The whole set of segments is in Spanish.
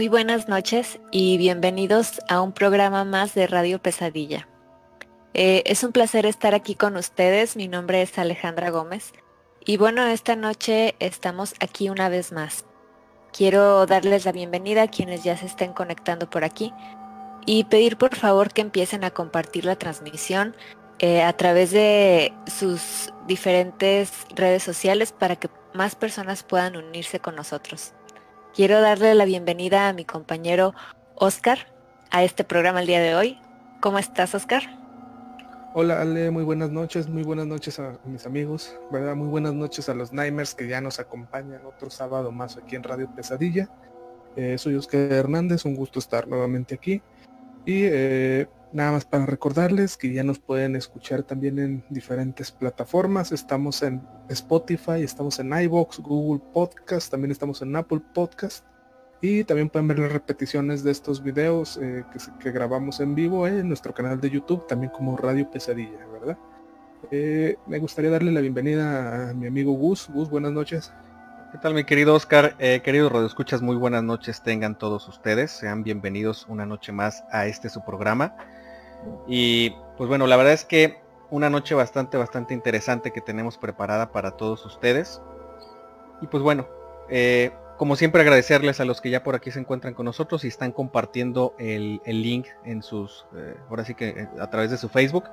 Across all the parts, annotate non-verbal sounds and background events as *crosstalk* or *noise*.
Muy buenas noches y bienvenidos a un programa más de Radio Pesadilla. Eh, es un placer estar aquí con ustedes. Mi nombre es Alejandra Gómez. Y bueno, esta noche estamos aquí una vez más. Quiero darles la bienvenida a quienes ya se estén conectando por aquí y pedir por favor que empiecen a compartir la transmisión eh, a través de sus diferentes redes sociales para que más personas puedan unirse con nosotros. Quiero darle la bienvenida a mi compañero Oscar a este programa el día de hoy. ¿Cómo estás, Oscar? Hola, Ale, muy buenas noches, muy buenas noches a mis amigos. Muy buenas noches a los Nightmares que ya nos acompañan otro sábado más aquí en Radio Pesadilla. Eh, soy Oscar Hernández, un gusto estar nuevamente aquí. Y eh, Nada más para recordarles que ya nos pueden escuchar también en diferentes plataformas. Estamos en Spotify, estamos en iBox, Google Podcast, también estamos en Apple Podcast. Y también pueden ver las repeticiones de estos videos eh, que, grabamos en vivo en nuestro canal de YouTube, también como Radio Pesadilla, ¿verdad? Eh, me gustaría darle la bienvenida a mi amigo Gus. Gus, buenas noches. ¿Qué tal mi querido Oscar? Eh, queridos radioescuchas, muy buenas noches tengan todos ustedes. Sean bienvenidos una noche más a este su programa. Y pues bueno, la verdad es que una noche bastante, bastante interesante que tenemos preparada para todos ustedes. Y pues bueno, eh, como siempre agradecerles a los que ya por aquí se encuentran con nosotros y están compartiendo el, link en sus, eh, ahora sí que eh, a través de su Facebook.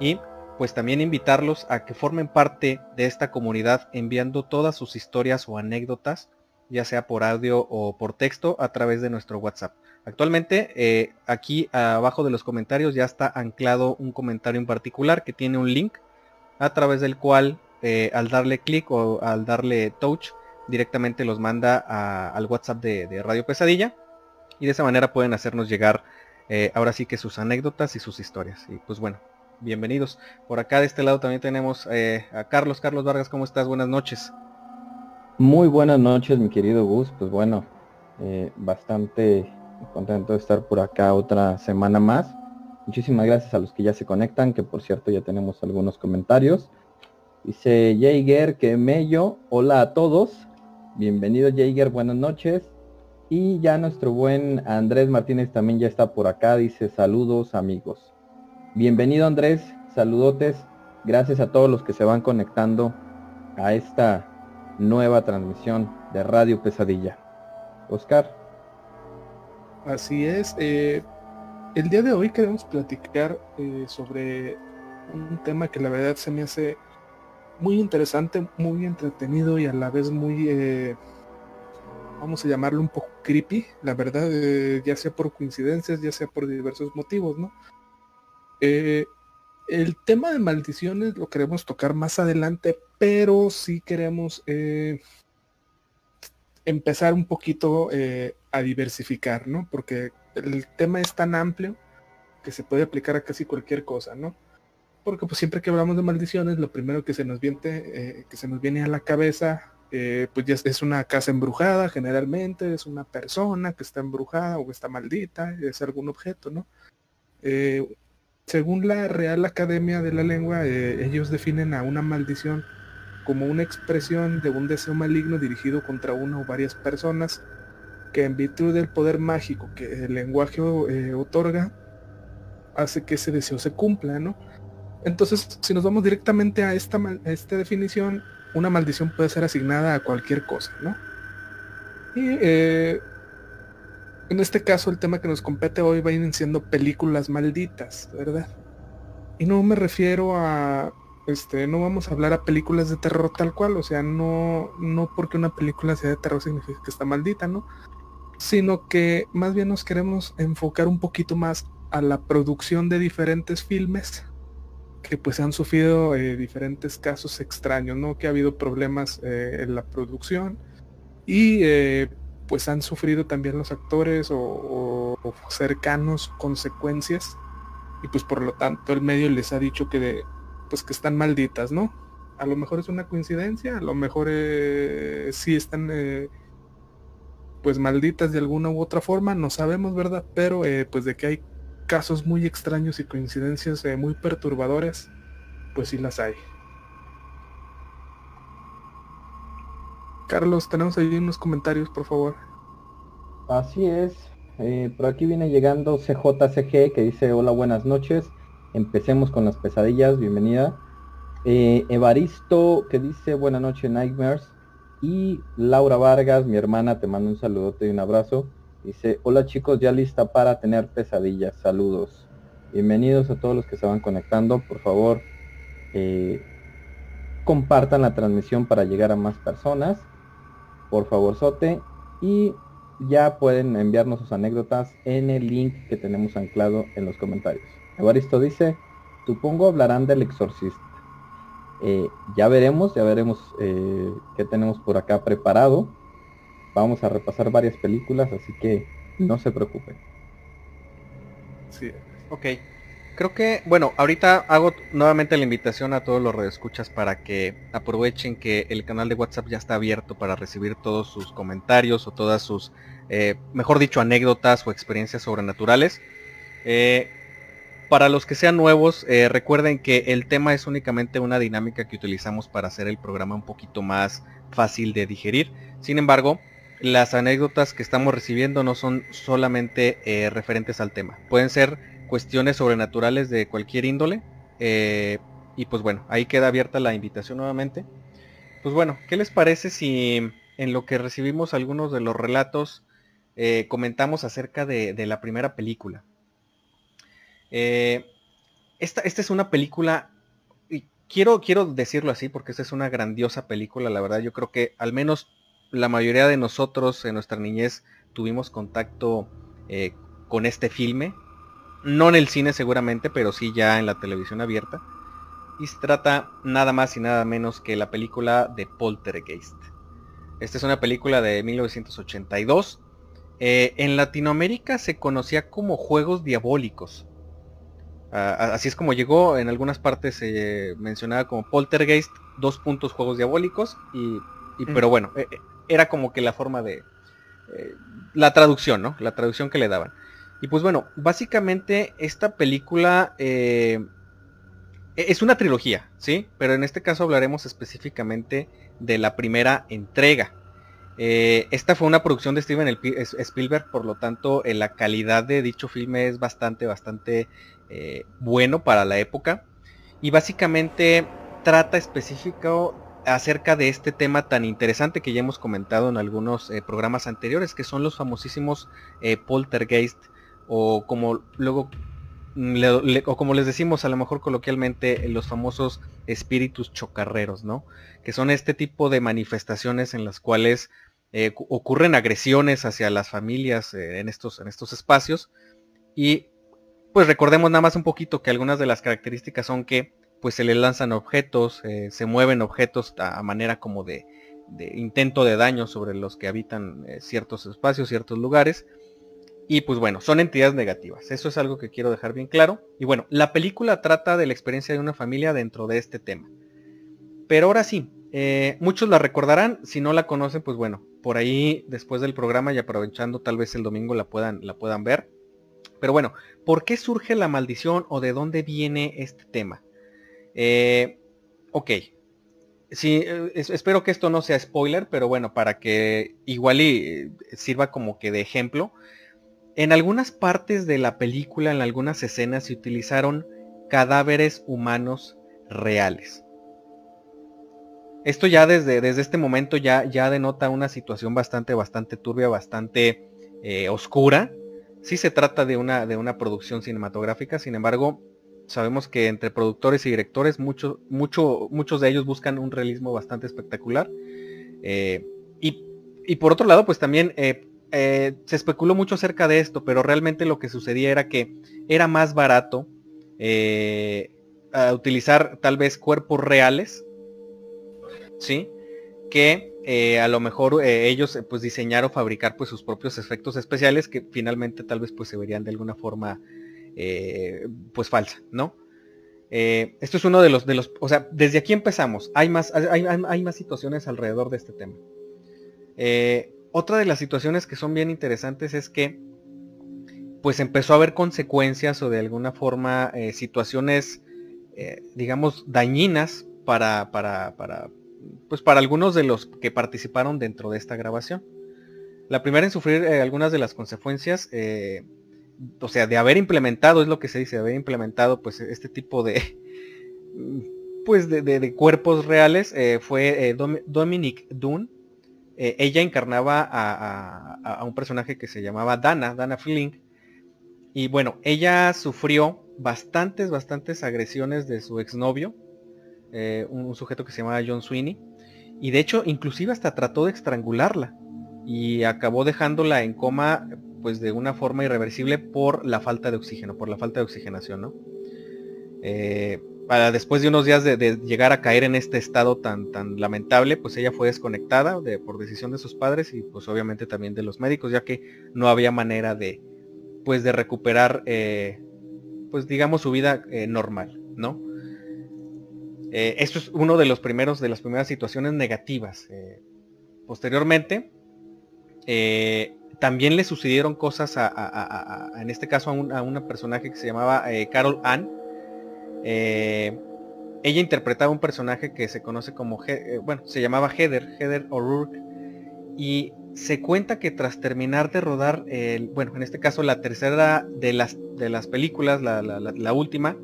Y pues también invitarlos a que formen parte de esta comunidad enviando todas sus historias o anécdotas, ya sea por audio o por texto, a través de nuestro WhatsApp. Actualmente eh, aquí abajo de los comentarios ya está anclado un comentario en particular que tiene un link a través del cual eh, al darle clic o al darle touch directamente los manda al WhatsApp de, Radio Pesadilla y de esa manera pueden hacernos llegar eh, ahora sí que sus anécdotas y sus historias. Y pues bueno, bienvenidos. Por acá de este lado también tenemos a Carlos. Carlos Vargas, ¿cómo estás? Buenas noches. Muy buenas noches, mi querido Gus. Pues bueno, bastante contento de estar por acá otra semana más. Muchísimas gracias a los que ya se conectan, que por cierto ya tenemos algunos comentarios. Dice Jaeger que Mello, hola a todos. Bienvenido Jaeger, buenas noches. Y ya nuestro buen Andrés Martínez también ya está por acá, dice saludos amigos. Bienvenido Andrés, saludotes. Gracias a todos los que se van conectando a esta nueva transmisión de Radio Pesadilla. Oscar. Así es. Eh, el día de hoy queremos platicar eh, sobre un tema que la verdad se me hace muy interesante, muy entretenido y a la vez muy, eh, vamos a llamarlo un poco creepy, la verdad, ya sea por coincidencias, ya sea por diversos motivos, ¿no? el tema de maldiciones lo queremos tocar más adelante, pero sí queremos empezar un poquito a diversificar, ¿no? Porque el tema es tan amplio que se puede aplicar a casi cualquier cosa, ¿no? Porque pues siempre que hablamos de maldiciones, lo primero que se nos viene, eh, que se nos viene a la cabeza, eh, pues ya es una casa embrujada, generalmente, es una persona que está embrujada o está maldita, es algún objeto, ¿no? según la Real Academia de la Lengua, ellos definen a una maldición como una expresión de un deseo maligno dirigido contra una o varias personas que en virtud del poder mágico que el lenguaje eh, otorga, hace que ese deseo se cumpla, ¿no? Entonces, si nos vamos directamente a esta, a esta definición, una maldición puede ser asignada a cualquier cosa, ¿no? Y eh, en este caso el tema que nos compete hoy va a siendo películas malditas, ¿verdad? Y no me refiero a, este, no vamos a hablar a películas de terror tal cual, o sea, no, no porque una película sea de terror significa que está maldita, ¿no? Sino que más bien nos queremos enfocar un poquito más a la producción de diferentes filmes que pues han sufrido eh, diferentes casos extraños, ¿no? Que ha habido problemas eh, en la producción y eh, pues han sufrido también los actores o, cercanos consecuencias y pues por lo tanto el medio les ha dicho que de, pues que están malditas, ¿no? A lo mejor es una coincidencia, a lo mejor sí están pues malditas de alguna u otra forma, no sabemos, ¿verdad? Pero pues de que hay casos muy extraños y coincidencias eh, muy perturbadoras, pues sí las hay. Carlos, tenemos ahí unos comentarios, por favor. Así es. Eh, por aquí viene llegando CJCG que dice hola, buenas noches. Empecemos con las pesadillas, bienvenida. Eh, Evaristo que dice buenas noches, Nightmares. Y Laura Vargas, mi hermana, te mando un saludote y un abrazo. Dice, hola chicos, ya lista para tener pesadillas. Saludos. Bienvenidos a todos los que se van conectando. Por favor, eh, compartan la transmisión para llegar a más personas. Por favor, Sote. Y ya pueden enviarnos sus anécdotas en el link que tenemos anclado en los comentarios. Evaristo dice, supongo hablarán del exorcista. Eh, ya veremos, ya veremos eh, qué tenemos por acá preparado. Vamos a repasar varias películas, así que no se preocupen. Sí. Ok. Creo que, bueno, ahorita hago nuevamente la invitación a todos los redescuchas para que aprovechen que el canal de WhatsApp ya está abierto para recibir todos sus comentarios o todas sus, eh, mejor dicho, anécdotas o experiencias sobrenaturales. Para los que sean nuevos, eh, recuerden que el tema es únicamente una dinámica que utilizamos para hacer el programa un poquito más fácil de digerir. Sin embargo, las anécdotas que estamos recibiendo no son solamente eh, referentes al tema. Pueden ser cuestiones sobrenaturales de cualquier índole. Eh, y pues bueno, ahí queda abierta la invitación nuevamente. Pues bueno, ¿qué les parece si en lo que recibimos algunos de los relatos comentamos acerca de, la primera película? Esta, esta es una película y quiero, quiero decirlo así porque esta es una grandiosa película, la verdad yo creo que al menos la mayoría de nosotros en nuestra niñez tuvimos contacto eh, con este filme. No en el cine seguramente, pero sí ya en la televisión abierta. Y se trata nada más y nada menos que la película de Poltergeist. Esta es una película de 1982. Eh, en Latinoamérica se conocía como Juegos Diabólicos. Así es como llegó, en algunas partes se mencionaba como Poltergeist, dos puntos Juegos Diabólicos. Y, Pero bueno, eh, era como que la forma de... Eh, la traducción, ¿no? La traducción que le daban. Y pues bueno, básicamente esta película eh, e-, es una trilogía, ¿sí? Pero en este caso hablaremos específicamente de la primera entrega. Eh, esta fue una producción de Steven Spielberg, por lo tanto la calidad de dicho filme es bastante, bastante bueno para la época. Y básicamente trata específico acerca de este tema tan interesante que ya hemos comentado en algunos eh, programas anteriores, que son los famosísimos eh, poltergeist o como luego o como les decimos a lo mejor coloquialmente los famosos espíritus chocarreros, ¿no? Que son este tipo de manifestaciones en las cuales eh, ocurren agresiones hacia las familias en, estos, en estos espacios y pues recordemos nada más un poquito que algunas de las características son que pues se le lanzan objetos, eh, se mueven objetos a, manera como de, intento de daño sobre los que habitan eh, ciertos espacios, ciertos lugares. Y pues bueno, son entidades negativas. Eso es algo que quiero dejar bien claro. Y bueno, la película trata de la experiencia de una familia dentro de este tema. Pero ahora sí, eh, muchos la recordarán. Si no la conocen, pues bueno, por ahí después del programa y aprovechando tal vez el domingo la puedan, la puedan ver. Pero bueno, ¿por qué surge la maldición o de dónde viene este tema? Eh, ok. sí, espero que esto no sea spoiler, pero bueno, para que igual y sirva como que de ejemplo. En algunas partes de la película, en algunas escenas, se utilizaron cadáveres humanos reales. Esto ya desde, desde este momento ya, ya denota una situación bastante, bastante turbia, bastante eh, oscura. Sí se trata de una, de una producción cinematográfica, sin embargo, sabemos que entre productores y directores mucho, mucho, muchos de ellos buscan un realismo bastante espectacular. Eh, y, por otro lado, pues también eh, se especuló mucho acerca de esto, pero realmente lo que sucedía era que era más barato utilizar tal vez cuerpos reales ¿sí? Que eh, a lo mejor eh, ellos eh, pues diseñar o fabricar pues sus propios efectos especiales que finalmente tal vez pues se verían de alguna forma pues falsa, ¿no? esto es uno de los, de los, o sea, desde aquí empezamos, hay más, hay, hay más situaciones alrededor de este tema. otra de las situaciones que son bien interesantes es que pues empezó a haber consecuencias o de alguna forma situaciones, digamos, dañinas para, para, para, pues para algunos de los que participaron dentro de esta grabación. La primera en sufrir eh, algunas de las consecuencias, eh, o sea, de haber implementado, es lo que se dice, de haber implementado pues este tipo de, *laughs* pues de, cuerpos reales, eh, fue Dominic Dunn. ella encarnaba a, a, un personaje que se llamaba Dana, Dana Fling. Y bueno, ella sufrió bastantes, bastantes agresiones de su exnovio, eh, un, sujeto que se llamaba John Sweeney. Y de hecho, inclusive hasta trató de estrangularla. Y acabó dejándola en coma, pues de una forma irreversible por la falta de oxígeno, por la falta de oxigenación, ¿no? Eh, para después de unos días de, llegar a caer en este estado tan, tan lamentable, pues ella fue desconectada de, por decisión de sus padres y pues obviamente también de los médicos, ya que no había manera de, pues de recuperar, eh, pues digamos su vida normal, ¿no? Eh, esto es uno de los primeros, de las primeras situaciones negativas. Eh, posteriormente, eh, también le sucedieron cosas a, en este caso a, una personaje que se llamaba Carol Ann. ella interpretaba un personaje que se conoce como, bueno, se llamaba Heather, Heather O'Rourke. Y se cuenta que tras terminar de rodar, bueno, en este caso la tercera de las, de las películas, la, la última,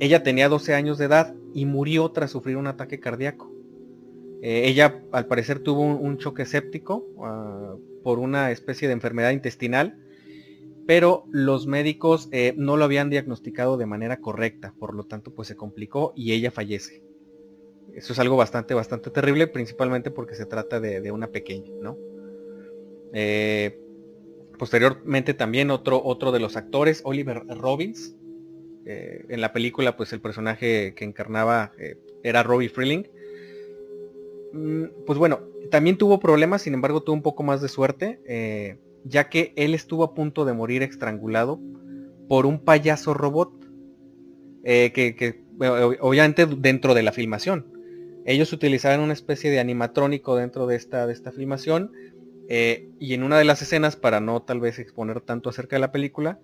ella tenía 12 años de edad y murió tras sufrir un ataque cardíaco. Eh, ella al parecer tuvo un, choque séptico ah, por una especie de enfermedad intestinal, pero los médicos eh, no lo habían diagnosticado de manera correcta, por lo tanto pues se complicó y ella fallece. Eso es algo bastante, bastante terrible, principalmente porque se trata de, una pequeña, ¿no? Eh, posteriormente también otro, otro de los actores, Oliver Robbins, eh, en la película, pues el personaje que encarnaba eh, era Robbie Freeling. Mm, pues bueno, también tuvo problemas, sin embargo tuvo un poco más de suerte, eh, ya que él estuvo a punto de morir estrangulado por un payaso robot, que, obviamente dentro de la filmación. Ellos utilizaban una especie de animatrónico dentro de esta, de esta filmación, y en una de las escenas, para no tal vez exponer tanto acerca de la película,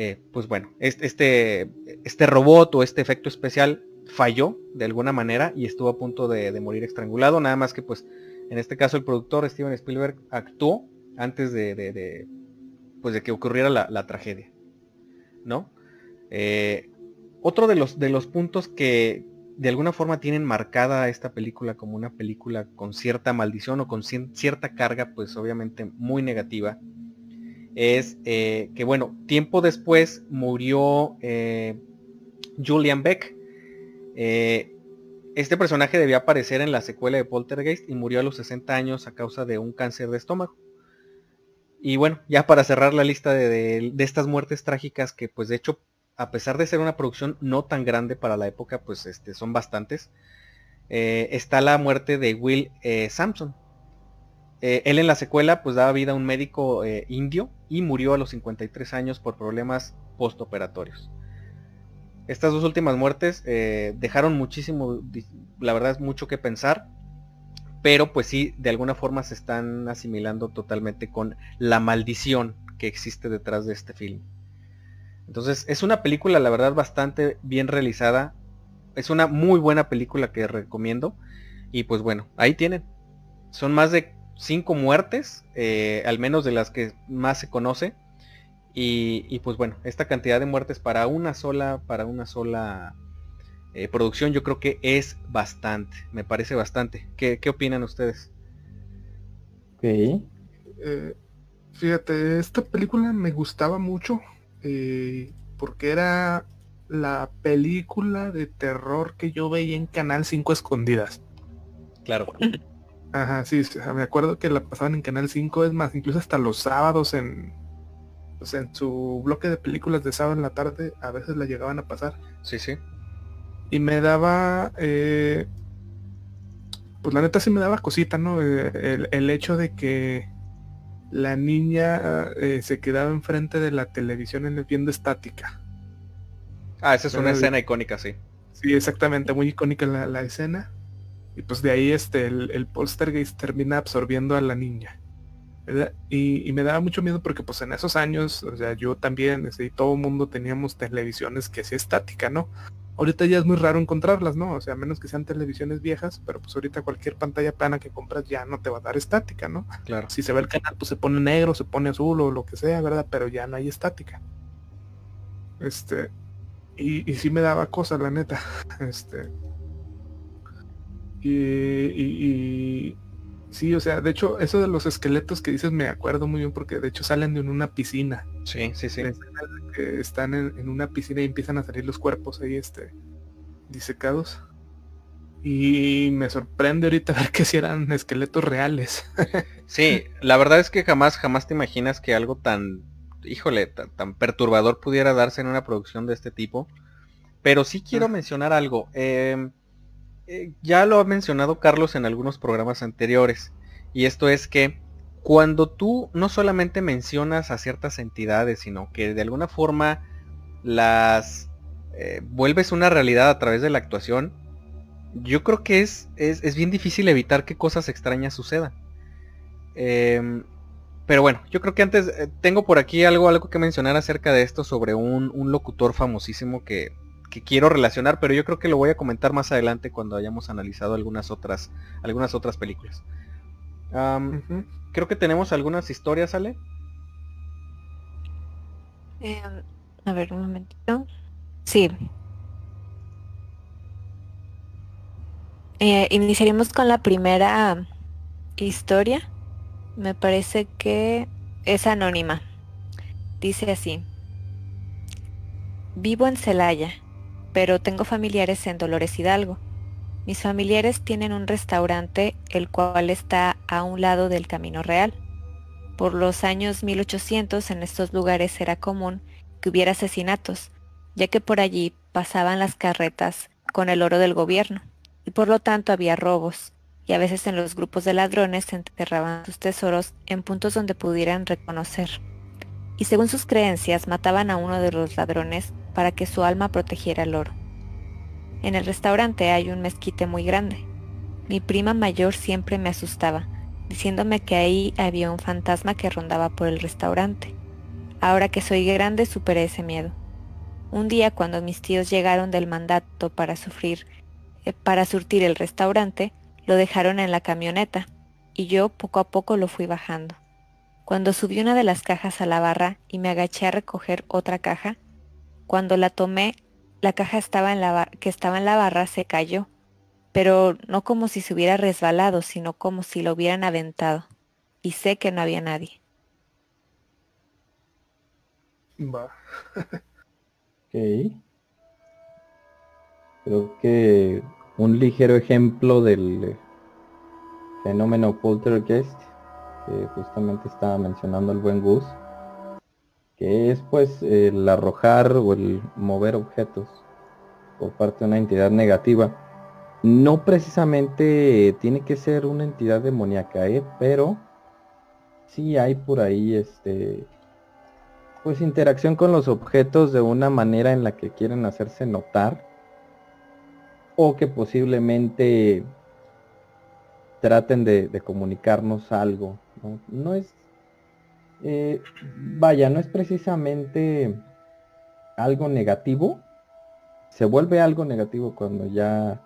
eh, pues bueno, este, este robot o este efecto especial falló de alguna manera y estuvo a punto de, morir estrangulado, nada más que pues en este caso el productor Steven Spielberg actuó antes de, pues de que ocurriera la, tragedia, ¿no? Eh, otro de los, de los puntos que de alguna forma tienen marcada esta película como una película con cierta maldición o con cierta carga, pues obviamente muy negativa, es eh, que, bueno, tiempo después murió eh, Julian Beck. Eh, este personaje debía aparecer en la secuela de Poltergeist y murió a los 60 años a causa de un cáncer de estómago. Y bueno, ya para cerrar la lista de, estas muertes trágicas que pues de hecho, a pesar de ser una producción no tan grande para la época, pues este, son bastantes, está la muerte de Will Sampson, eh, él en la secuela pues daba vida a un médico eh, indio y murió a los 53 años por problemas postoperatorios. Estas dos últimas muertes eh, dejaron muchísimo, la verdad es mucho que pensar, pero pues sí, de alguna forma se están asimilando totalmente con la maldición que existe detrás de este film. Entonces es una película, la verdad, bastante bien realizada. Es una muy buena película que recomiendo. Y pues bueno, ahí tienen. Son más de cinco muertes, eh, al menos de las que más se conoce. Y, pues bueno, esta cantidad de muertes para una sola, para una sola eh, producción, yo creo que es bastante. Me parece bastante. ¿Qué, opinan ustedes? Ok. Eh, fíjate, esta película me gustaba mucho porque era la película de terror que yo veía en Canal 5 Escondidas. Claro. *laughs* Ajá, sí, me acuerdo que la pasaban en Canal 5, es más, incluso hasta los sábados en, pues, en su bloque de películas de sábado en la tarde, a veces la llegaban a pasar. Sí, sí. Y me daba, eh, pues la neta sí me daba cosita, ¿no? Eh, el, hecho de que la niña eh, se quedaba enfrente de la televisión en el viendo estática. Ah, esa es una escena icónica, sí. Sí, exactamente, muy icónica la, la escena. Y pues de ahí este, el, el poltergeist termina absorbiendo a la niña. Y, me daba mucho miedo porque pues en esos años, o sea, yo también, este, y todo el mundo teníamos televisiones que hacía estática, ¿no? Ahorita ya es muy raro encontrarlas, ¿no? O sea, a menos que sean televisiones viejas, pero pues ahorita cualquier pantalla plana que compras ya no te va a dar estática, ¿no? Claro. Si se ve el canal, pues se pone negro, se pone azul o lo que sea, ¿verdad? Pero ya no hay estática. Este, y, y sí me daba cosa, la neta. *laughs* Este, y, sí, o sea, de hecho, eso de los esqueletos que dices me acuerdo muy bien porque de hecho salen de una piscina. Sí, sí, sí. están en, una piscina y empiezan a salir los cuerpos ahí, este, disecados. Y me sorprende ahorita *laughs* ver que si eran esqueletos reales. sí, la verdad es que jamás, jamás te imaginas que algo tan, híjole, tan, perturbador pudiera darse en una producción de este tipo. Pero sí quiero mencionar algo. Eh, eh, ya lo ha mencionado Carlos en algunos programas anteriores, y esto es que cuando tú no solamente mencionas a ciertas entidades, sino que de alguna forma las eh, vuelves una realidad a través de la actuación, yo creo que es, es, bien difícil evitar que cosas extrañas sucedan. Em, pero bueno, yo creo que antes eh, tengo por aquí algo, algo que mencionar acerca de esto sobre un, un locutor famosísimo que, que quiero relacionar, pero yo creo que lo voy a comentar más adelante cuando hayamos analizado algunas otras, algunas otras películas. Creo que tenemos algunas historias, Ale. Em, a ver, un momentito. Sí. Eh, iniciaremos con la primera historia. Me parece que es anónima. Dice así. Vivo en Celaya, pero tengo familiares en Dolores Hidalgo. Mis familiares tienen un restaurante el cual está a un lado del Camino Real. Por los años 1800 en estos lugares era común que hubiera asesinatos, ya que por allí pasaban las carretas con el oro del gobierno, y por lo tanto había robos, y a veces en los grupos de ladrones se enterraban sus tesoros en puntos donde pudieran reconocer. Y según sus creencias mataban a uno de los ladrones para que su alma protegiera el oro. En el restaurante hay un mezquite muy grande. Mi prima mayor siempre me asustaba, diciéndome que ahí había un fantasma que rondaba por el restaurante. Ahora que soy grande superé ese miedo. Un día cuando mis tíos llegaron del mandato para sufrir, eh, para surtir el restaurante, lo dejaron en la camioneta y yo poco a poco lo fui bajando. Cuando subí una de las cajas a la barra y me agaché a recoger otra caja, cuando la tomé, la caja estaba en la que estaba en la barra se cayó, pero no como si se hubiera resbalado, sino como si lo hubieran aventado. Y sé que no había nadie. Va. ok. Creo que un ligero ejemplo del fenómeno poltergeist que justamente estaba mencionando el buen Gus que es pues el arrojar o el mover objetos por parte de una entidad negativa. No precisamente tiene que ser una entidad demoníaca, ¿eh? pero sí hay por ahí este pues interacción con los objetos de una manera en la que quieren hacerse notar o que posiblemente traten de, comunicarnos algo. ¿no? no es eh, vaya, no es precisamente algo negativo, se vuelve algo negativo cuando ya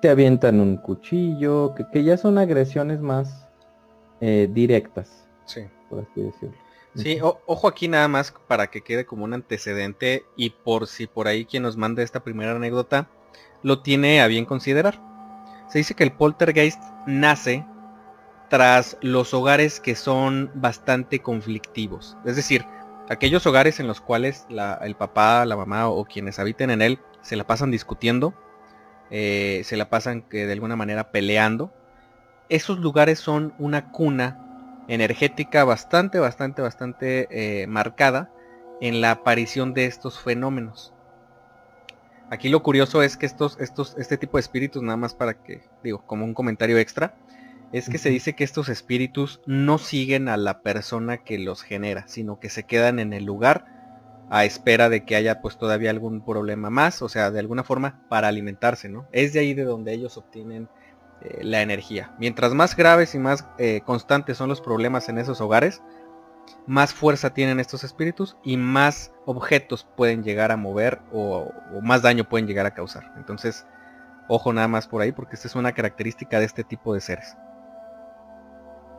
te avientan un cuchillo, que, ya son agresiones más eh, directas. Sí. Por así decirlo. Sí, ojo aquí nada más para que quede como un antecedente y por si por ahí quien nos manda esta primera anécdota lo tiene a bien considerar. Se dice que el poltergeist nace tras los hogares que son bastante conflictivos. Es decir, aquellos hogares en los cuales el papá, la mamá o quienes habiten en él se la pasan discutiendo, eh, se la pasan de alguna manera peleando. Esos lugares son una cuna energética bastante, bastante, bastante eh, marcada en la aparición de estos fenómenos. Aquí lo curioso es que estos, estos, este tipo de espíritus, nada más para que, digo, como un comentario extra, es que se dice que estos espíritus no siguen a la persona que los genera, sino que se quedan en el lugar a espera de que haya pues todavía algún problema más, o sea, de alguna forma para alimentarse, ¿no? Es de ahí de donde ellos obtienen eh, la energía. Mientras más graves y más eh, constantes son los problemas en esos hogares, más fuerza tienen estos espíritus y más objetos pueden llegar a mover o, más daño pueden llegar a causar. Entonces, ojo nada más por ahí porque esta es una característica de este tipo de seres.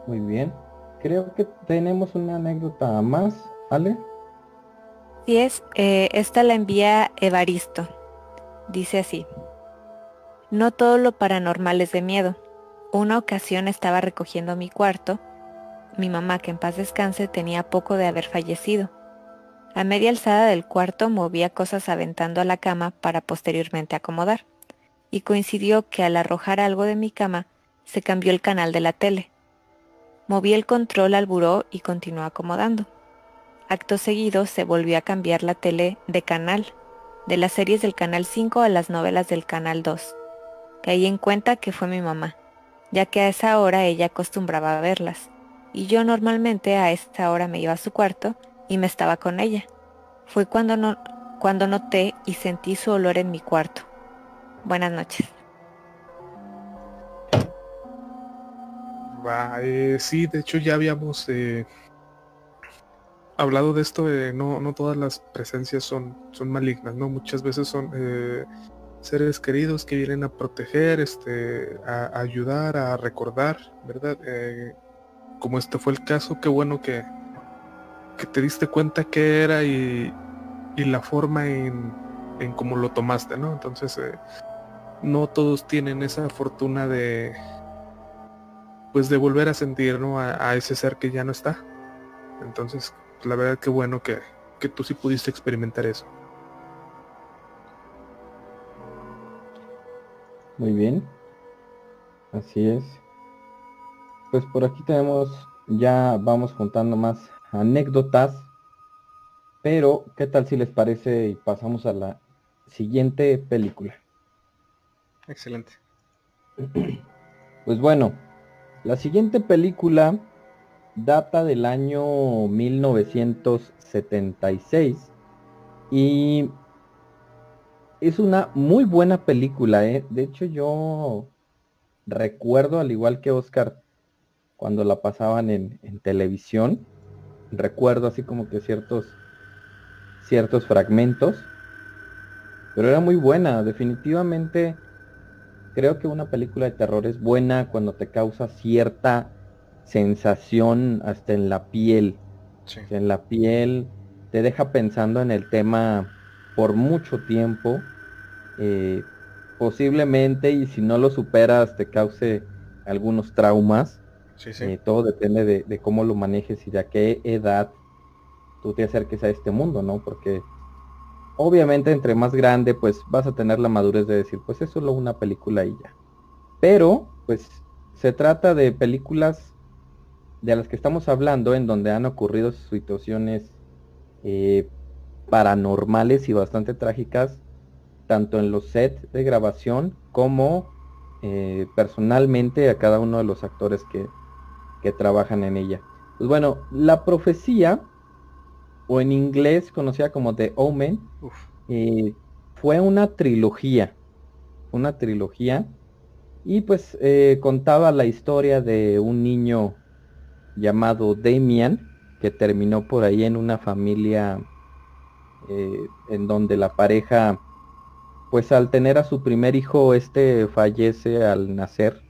Muy bien. Creo que tenemos una anécdota más, ¿Ale? Sí es, eh, esta la envía Evaristo. Dice así. No todo lo paranormal es de miedo. Una ocasión estaba recogiendo mi cuarto mi mamá, que en paz descanse, tenía poco de haber fallecido. A media alzada del cuarto movía cosas aventando a la cama para posteriormente acomodar, y coincidió que al arrojar algo de mi cama se cambió el canal de la tele. Moví el control al buró y continuó acomodando. Acto seguido se volvió a cambiar la tele de canal, de las series del canal 5 a las novelas del canal 2. Caí en cuenta que fue mi mamá, ya que a esa hora ella acostumbraba a verlas y yo normalmente a esta hora me iba a su cuarto y me estaba con ella. Fue cuando, no, cuando noté y sentí su olor en mi cuarto. Buenas noches. Va, eh, sí, de hecho ya habíamos eh, hablado de esto, no, no todas las presencias son, son malignas, ¿no? Muchas veces son eh, seres queridos que vienen a proteger, este, a, ayudar, a recordar, ¿verdad? como este fue el caso, qué bueno que, que te diste cuenta qué era y, y la forma en, en cómo lo tomaste, ¿no? Entonces, eh, no todos tienen esa fortuna de, pues de volver a sentir, ¿no? A, ese ser que ya no está. Entonces, la verdad que bueno que, que tú sí pudiste experimentar eso. Muy bien. Así es pues por aquí tenemos, ya vamos juntando más anécdotas. Pero, ¿qué tal si les parece y pasamos a la siguiente película? Excelente. *clears throat* Pues bueno, la siguiente película data del año 1976 y es una muy buena película. ¿eh? De hecho, yo recuerdo, al igual que Oscar, cuando la pasaban en, televisión. Recuerdo así como que ciertos, ciertos fragmentos. Pero era muy buena, definitivamente creo que una película de terror es buena cuando te causa cierta sensación hasta en la piel. En la piel te deja pensando en el tema por mucho tiempo. Eh, posiblemente y si no lo superas te cause algunos traumas. Eh, todo depende de, cómo lo manejes y de a qué edad tú te acerques a este mundo, ¿no? Porque obviamente entre más grande, pues vas a tener la madurez de decir, pues es solo una película y ya. Pero, pues se trata de películas de las que estamos hablando en donde han ocurrido situaciones eh, paranormales y bastante trágicas, tanto en los sets de grabación como eh, personalmente a cada uno de los actores que, que trabajan en ella. Pues bueno, la profecía, o en inglés conocida como The Omen, eh, fue una trilogía. Una trilogía. Y pues eh, contaba la historia de un niño llamado Damian, que terminó por ahí en una familia eh, en donde la pareja pues al tener a su primer hijo, este fallece al nacer.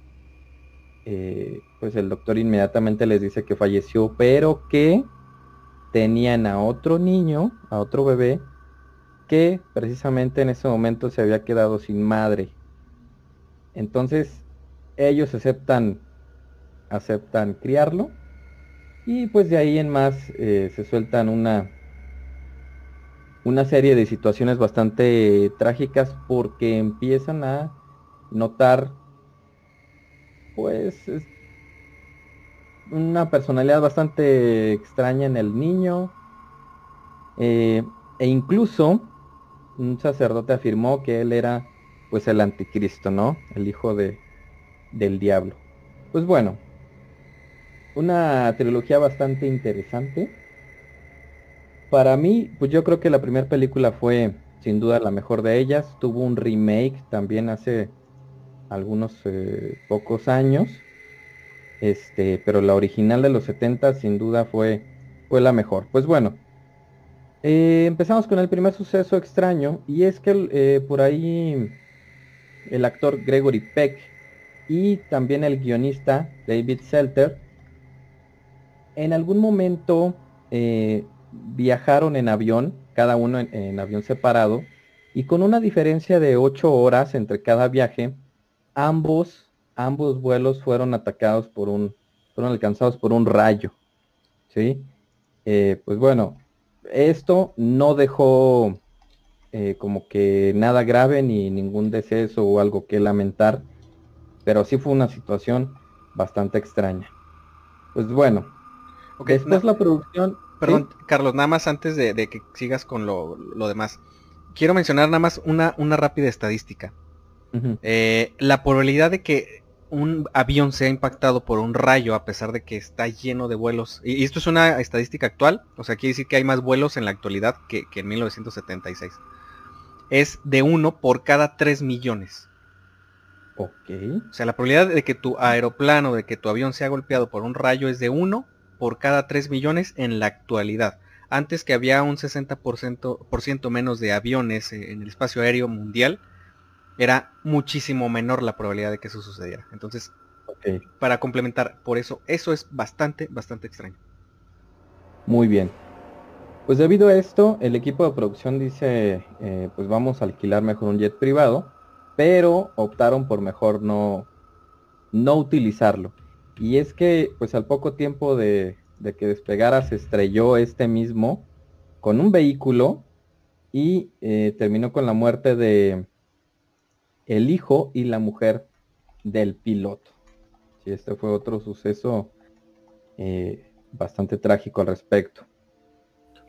Pues el doctor inmediatamente les dice que falleció, pero que tenían a otro niño, a otro bebé, que precisamente en ese momento se había quedado sin madre. Entonces ellos aceptan, aceptan criarlo y pues de ahí en más eh, se sueltan una, una serie de situaciones bastante trágicas porque empiezan a notar pues una personalidad bastante extraña en el niño eh, e incluso un sacerdote afirmó que él era pues el anticristo, ¿no? El hijo de, del diablo. Pues bueno, una trilogía bastante interesante. Para mí, pues yo creo que la primera película fue sin duda la mejor de ellas. Tuvo un remake también hace algunos eh, pocos años. Este, pero la original de los 70 sin duda fue, fue la mejor. Pues bueno, eh, empezamos con el primer suceso extraño y es que eh, por ahí el actor Gregory Peck y también el guionista David Selter en algún momento eh, viajaron en avión, cada uno en, avión separado, y con una diferencia de 8 horas entre cada viaje, ambos, ambos vuelos fueron atacados por un, fueron alcanzados por un rayo. ¿Sí? pues bueno, esto no dejó eh, como que nada grave ni ningún deceso o algo que lamentar, pero sí fue una situación bastante extraña. Pues bueno, okay, después la producción... Perdón, Carlos, nada más antes de, que sigas con lo, demás. Quiero mencionar nada más una, una rápida estadística. Eh, la probabilidad de que un avión sea impactado por un rayo a pesar de que está lleno de vuelos. Y esto es una estadística actual, o sea, quiere decir que hay más vuelos en la actualidad que, en 1976. Es de uno por cada 3 millones. Ok. O sea, la probabilidad de que tu aeroplano, de que tu avión sea golpeado por un rayo es de 1 por cada 3 millones en la actualidad. Antes que había un 60% por ciento menos de aviones en el espacio aéreo mundial, era muchísimo menor la probabilidad de que eso sucediera. Entonces, para complementar, por eso, eso es bastante, bastante extraño. Muy bien. Pues debido a esto, el equipo de producción dice, eh, pues vamos a alquilar mejor un jet privado, pero optaron por mejor no, no utilizarlo. Y es que, pues al poco tiempo de, de que despegara, se estrelló este mismo con un vehículo y eh, terminó con la muerte de, el hijo y la mujer del piloto. Sí, este fue otro suceso eh, bastante trágico al respecto.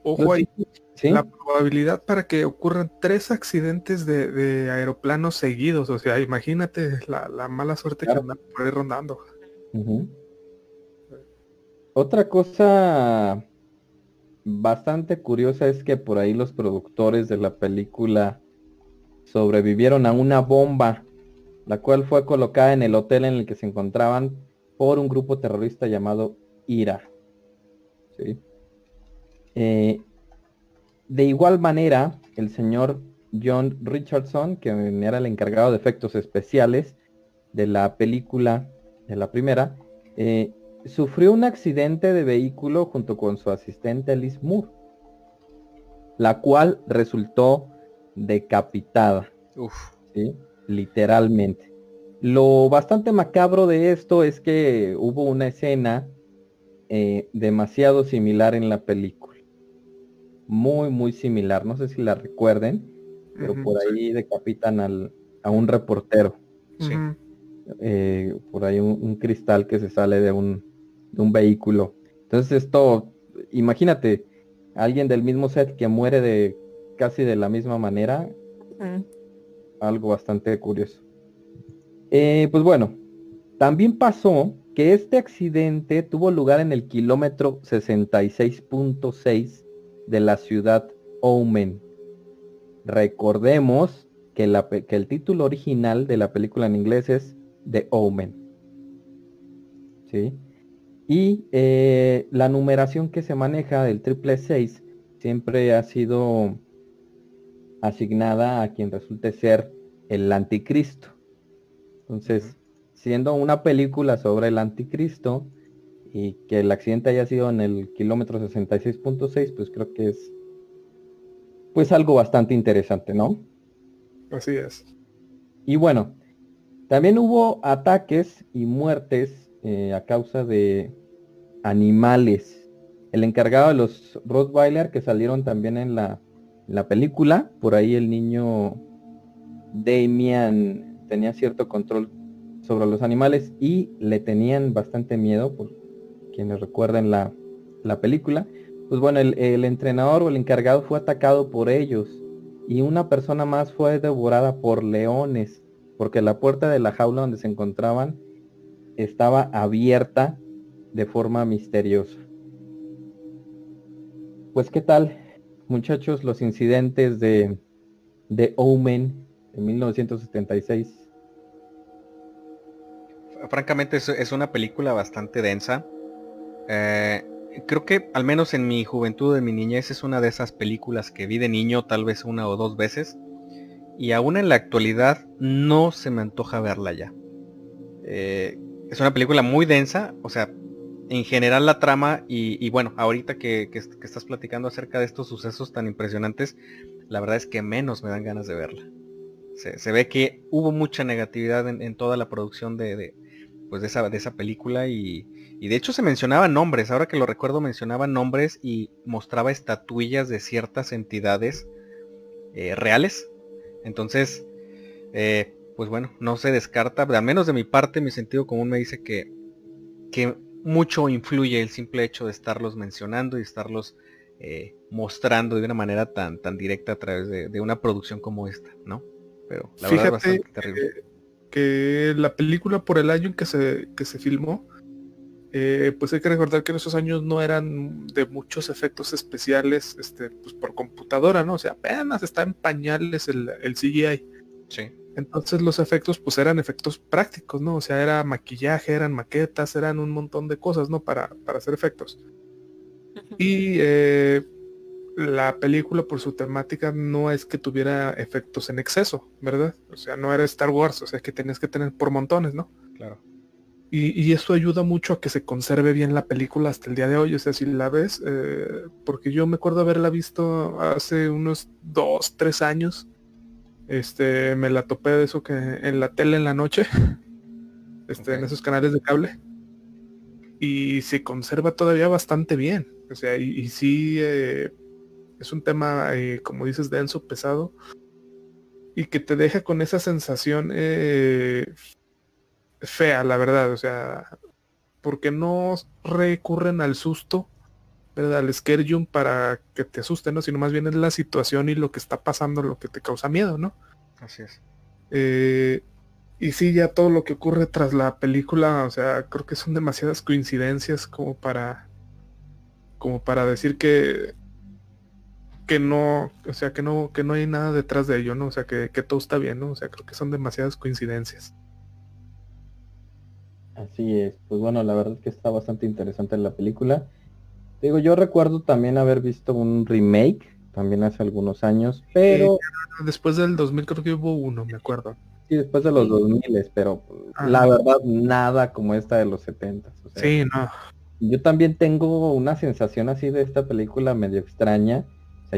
Ojo ahí, la probabilidad para que ocurran tres accidentes de, aeroplanos seguidos, o sea, imagínate la, mala suerte que andan por ahí rondando. Otra cosa bastante curiosa es que por ahí los productores de la película sobrevivieron a una bomba, la cual fue colocada en el hotel en el que se encontraban por un grupo terrorista llamado IRA. Eh, de igual manera, el señor John Richardson, que era el encargado de efectos especiales de la película, de la primera, eh, sufrió un accidente de vehículo junto con su asistente Liz Moore, la cual resultó decapitada. Literalmente. Lo bastante macabro de esto es que hubo una escena eh, demasiado similar en la película. Muy, muy similar. No sé si la recuerden, pero por ahí decapitan al, a un reportero. Eh, por ahí un, cristal que se sale de un, de un vehículo. Entonces esto, imagínate, alguien del mismo set que muere de casi de la misma manera. Algo bastante curioso. Eh, pues bueno, también pasó que este accidente tuvo lugar en el kilómetro 66.6 de la ciudad Omen. Recordemos que, la, que, el título original de la película en inglés es The Omen. ¿Sí? Y eh, la numeración que se maneja del triple 6 siempre ha sido asignada a quien resulte ser el anticristo. Entonces, siendo una película sobre el anticristo y que el accidente haya sido en el kilómetro 66.6, pues creo que es pues algo bastante interesante, ¿no? Así es. Y bueno, también hubo ataques y muertes eh, a causa de animales. El encargado de los Rottweiler que salieron también en la, la película, por ahí el niño Damian tenía cierto control sobre los animales y le tenían bastante miedo, por quienes recuerden la, la película. Pues bueno, el, el, entrenador o el encargado fue atacado por ellos y una persona más fue devorada por leones, porque la puerta de la jaula donde se encontraban estaba abierta de forma misteriosa. Pues qué tal, muchachos, los incidentes de, de Omen en 1976 francamente es, una película bastante densa. Eh, creo que al menos en mi juventud, en mi niñez, es una de esas películas que vi de niño tal vez una o dos veces. Y aún en la actualidad no se me antoja verla ya. Eh, es una película muy densa, o sea, en general la trama y, bueno, ahorita que, estás platicando acerca de estos sucesos tan impresionantes, la verdad es que menos me dan ganas de verla. Se, ve que hubo mucha negatividad en, toda la producción de, pues de esa, de esa película y, de hecho se mencionaban nombres, ahora que lo recuerdo mencionaba nombres y mostraba estatuillas de ciertas entidades eh, reales. Entonces, eh, pues bueno, no se descarta, al menos de mi parte mi sentido común me dice que mucho influye el simple hecho de estarlos mencionando y estarlos eh, mostrando de una manera tan, tan directa a través de, una producción como esta, ¿no? Pero la verdad es bastante terrible que la película por el año en que se, que se filmó, eh, pues hay que recordar que en esos años no eran de muchos efectos especiales este, pues por computadora, ¿no? O sea, apenas está en pañales el, el CGI. Sí. Entonces los efectos pues eran efectos prácticos, ¿no? O sea, era maquillaje, eran maquetas, eran un montón de cosas, ¿no? Para, para hacer efectos. Y eh, la película por su temática no es que tuviera efectos en exceso, ¿verdad? O sea, no era Star Wars, o sea que tenías que tener por montones, ¿no? Claro. Y, eso ayuda mucho a que se conserve bien la película hasta el día de hoy. O sea, si la ves, eh, porque yo me acuerdo haberla visto hace unos dos, tres años. Este, me la topé de eso que en la tele en la noche. *laughs* Este, en esos canales de cable. Y se conserva todavía bastante bien. O sea, y, y sí, eh, es un tema, eh, como dices, denso, pesado, y que te deja con esa sensación eh, fea, la verdad, o sea, porque no recurren al susto, ¿verdad? Al scare jump para que te asusten, ¿no? Sino más bien es la situación y lo que está pasando lo que te causa miedo, ¿no? Así es. Eh, y sí, ya todo lo que ocurre tras la película, o sea, creo que son demasiadas coincidencias como para como para decir que que no, o sea, que no, que no hay nada detrás de ello, ¿no? O sea, que, todo está bien, ¿no? O sea, creo que son demasiadas coincidencias. Así es, pues bueno, la verdad es que está bastante interesante la película. Digo, yo recuerdo también haber visto un remake, también hace algunos años, pero... después del 2000 creo que hubo uno, me acuerdo. Sí, después de los 2000, pero ah. la verdad nada como esta de los 70. sí, no. Yo también tengo una sensación así de esta película medio extraña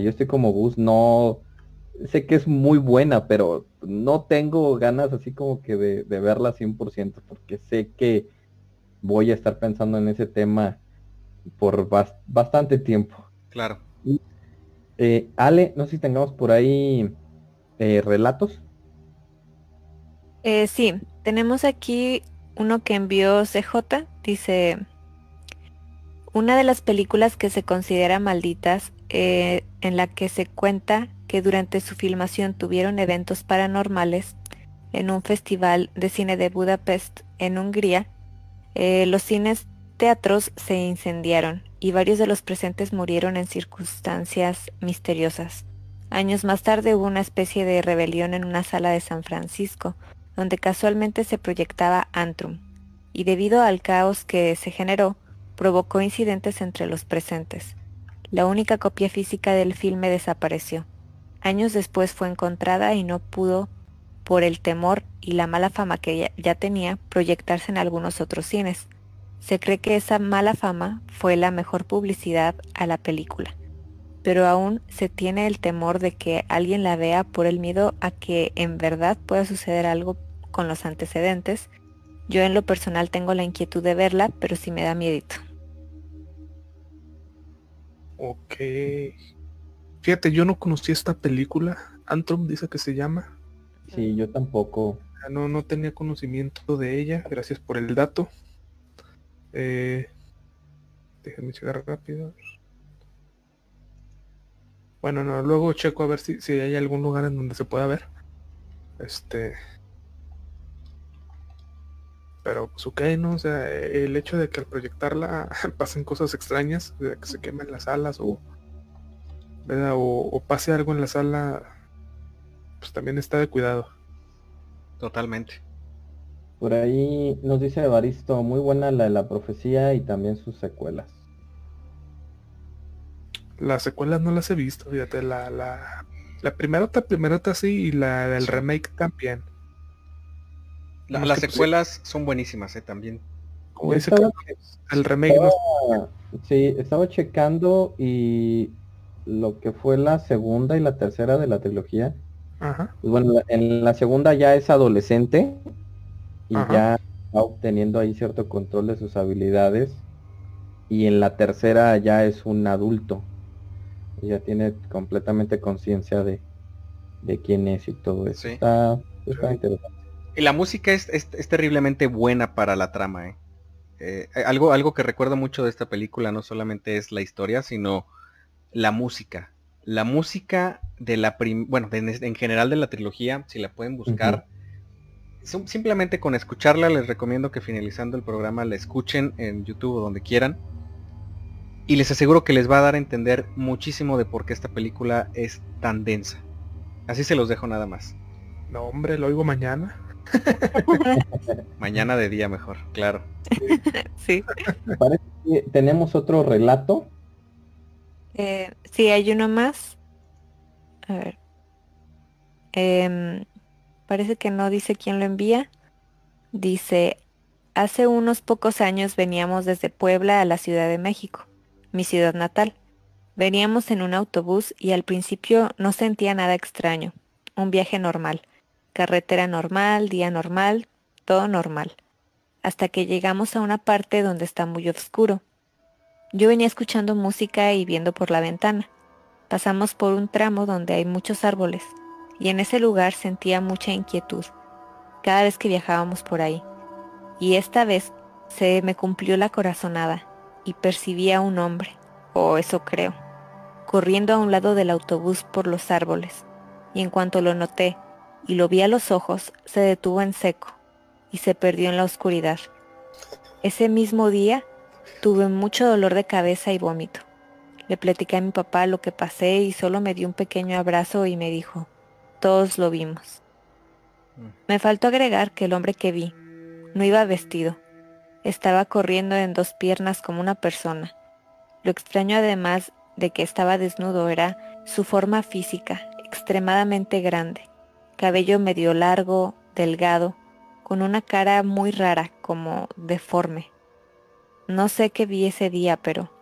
yo estoy como Gus, no sé que es muy buena, pero no tengo ganas así como que de, verla 100%, porque sé que voy a estar pensando en ese tema por bastante tiempo. Claro. Eh, Ale, no sé si tengamos por ahí eh, relatos. Eh, sí, tenemos aquí uno que envió CJ, dice, una de las películas que se considera malditas eh, en la que se cuenta que durante su filmación tuvieron eventos paranormales en un festival de cine de Budapest en Hungría, eh, los cines teatros se incendiaron y varios de los presentes murieron en circunstancias misteriosas. Años más tarde hubo una especie de rebelión en una sala de San Francisco, donde casualmente se proyectaba Antrum, y debido al caos que se generó, provocó incidentes entre los presentes. La única copia física del filme desapareció. Años después fue encontrada y no pudo, por el temor y la mala fama que ya tenía, proyectarse en algunos otros cines. Se cree que esa mala fama fue la mejor publicidad a la película, pero aún se tiene el temor de que alguien la vea por el miedo a que en verdad pueda suceder algo con los antecedentes. Yo en lo personal tengo la inquietud de verla, pero sí me da miedito. Ok. Fíjate, yo no conocí esta película. Antrum dice que se llama. Sí, yo tampoco. No, no tenía conocimiento de ella. Gracias por el dato. Eh, déjenme checar rápido. Bueno, no, luego checo a ver si, si hay algún lugar en donde se pueda ver. Este. Pero pues ok, ¿no? O sea, el hecho de que al proyectarla *laughs* pasen cosas extrañas, de que se quemen las alas o, ¿verdad? O, pase algo en la sala, pues también está de cuidado. Totalmente. Por ahí nos dice Evaristo, muy buena la de la profecía y también sus secuelas. Las secuelas no las he visto, fíjate, la, la, la primerota, primerota sí, y la del remake también. las pues, secuelas son buenísimas, eh, también. Como dice el remake Sí, estaba checando y lo que fue la segunda y la tercera de la trilogía. Ajá. Pues bueno, en la segunda ya es adolescente y ya está obteniendo ahí cierto control de sus habilidades. Y en la tercera ya es un adulto. Ya tiene completamente conciencia de, de quién es y todo eso. Está, interesante. Y la música es, es, terriblemente buena para la trama. ¿eh? Eh, algo, algo que recuerdo mucho de esta película no solamente es la historia, sino la música. La música de la bueno, en general de la trilogía, si la pueden buscar, simplemente con escucharla les recomiendo que finalizando el programa la escuchen en YouTube o donde quieran. Y les aseguro que les va a dar a entender muchísimo de por qué esta película es tan densa. Así se los dejo nada más. No, hombre, lo oigo mañana. *laughs* mañana de día mejor, claro. *laughs* Sí. Parece que tenemos otro relato. Eh, sí, hay uno más. A ver. Eh, Parece que no dice quién lo envía. Dice, hace unos pocos años veníamos desde Puebla a la Ciudad de México, mi ciudad natal. Veníamos en un autobús y al principio no sentía nada extraño. Un viaje normal. Carretera normal, día normal, todo normal. Hasta que llegamos a una parte donde está muy oscuro. Yo venía escuchando música y viendo por la ventana. Pasamos por un tramo donde hay muchos árboles y en ese lugar sentía mucha inquietud cada vez que viajábamos por ahí. Y esta vez se me cumplió la corazonada y percibí a un hombre, o eso creo, corriendo a un lado del autobús por los árboles, y en cuanto lo noté y lo vi a los ojos, se detuvo en seco y se perdió en la oscuridad. Ese mismo día tuve mucho dolor de cabeza y vómito. Le platicé a mi papá lo que pasé y solo me dio un pequeño abrazo y me dijo, todos lo vimos. Mm. Me faltó agregar que el hombre que vi no iba vestido, estaba corriendo en dos piernas como una persona. Lo extraño además de que estaba desnudo era su forma física, extremadamente grande, cabello medio largo, delgado, con una cara muy rara, como deforme. No sé qué vi ese día, pero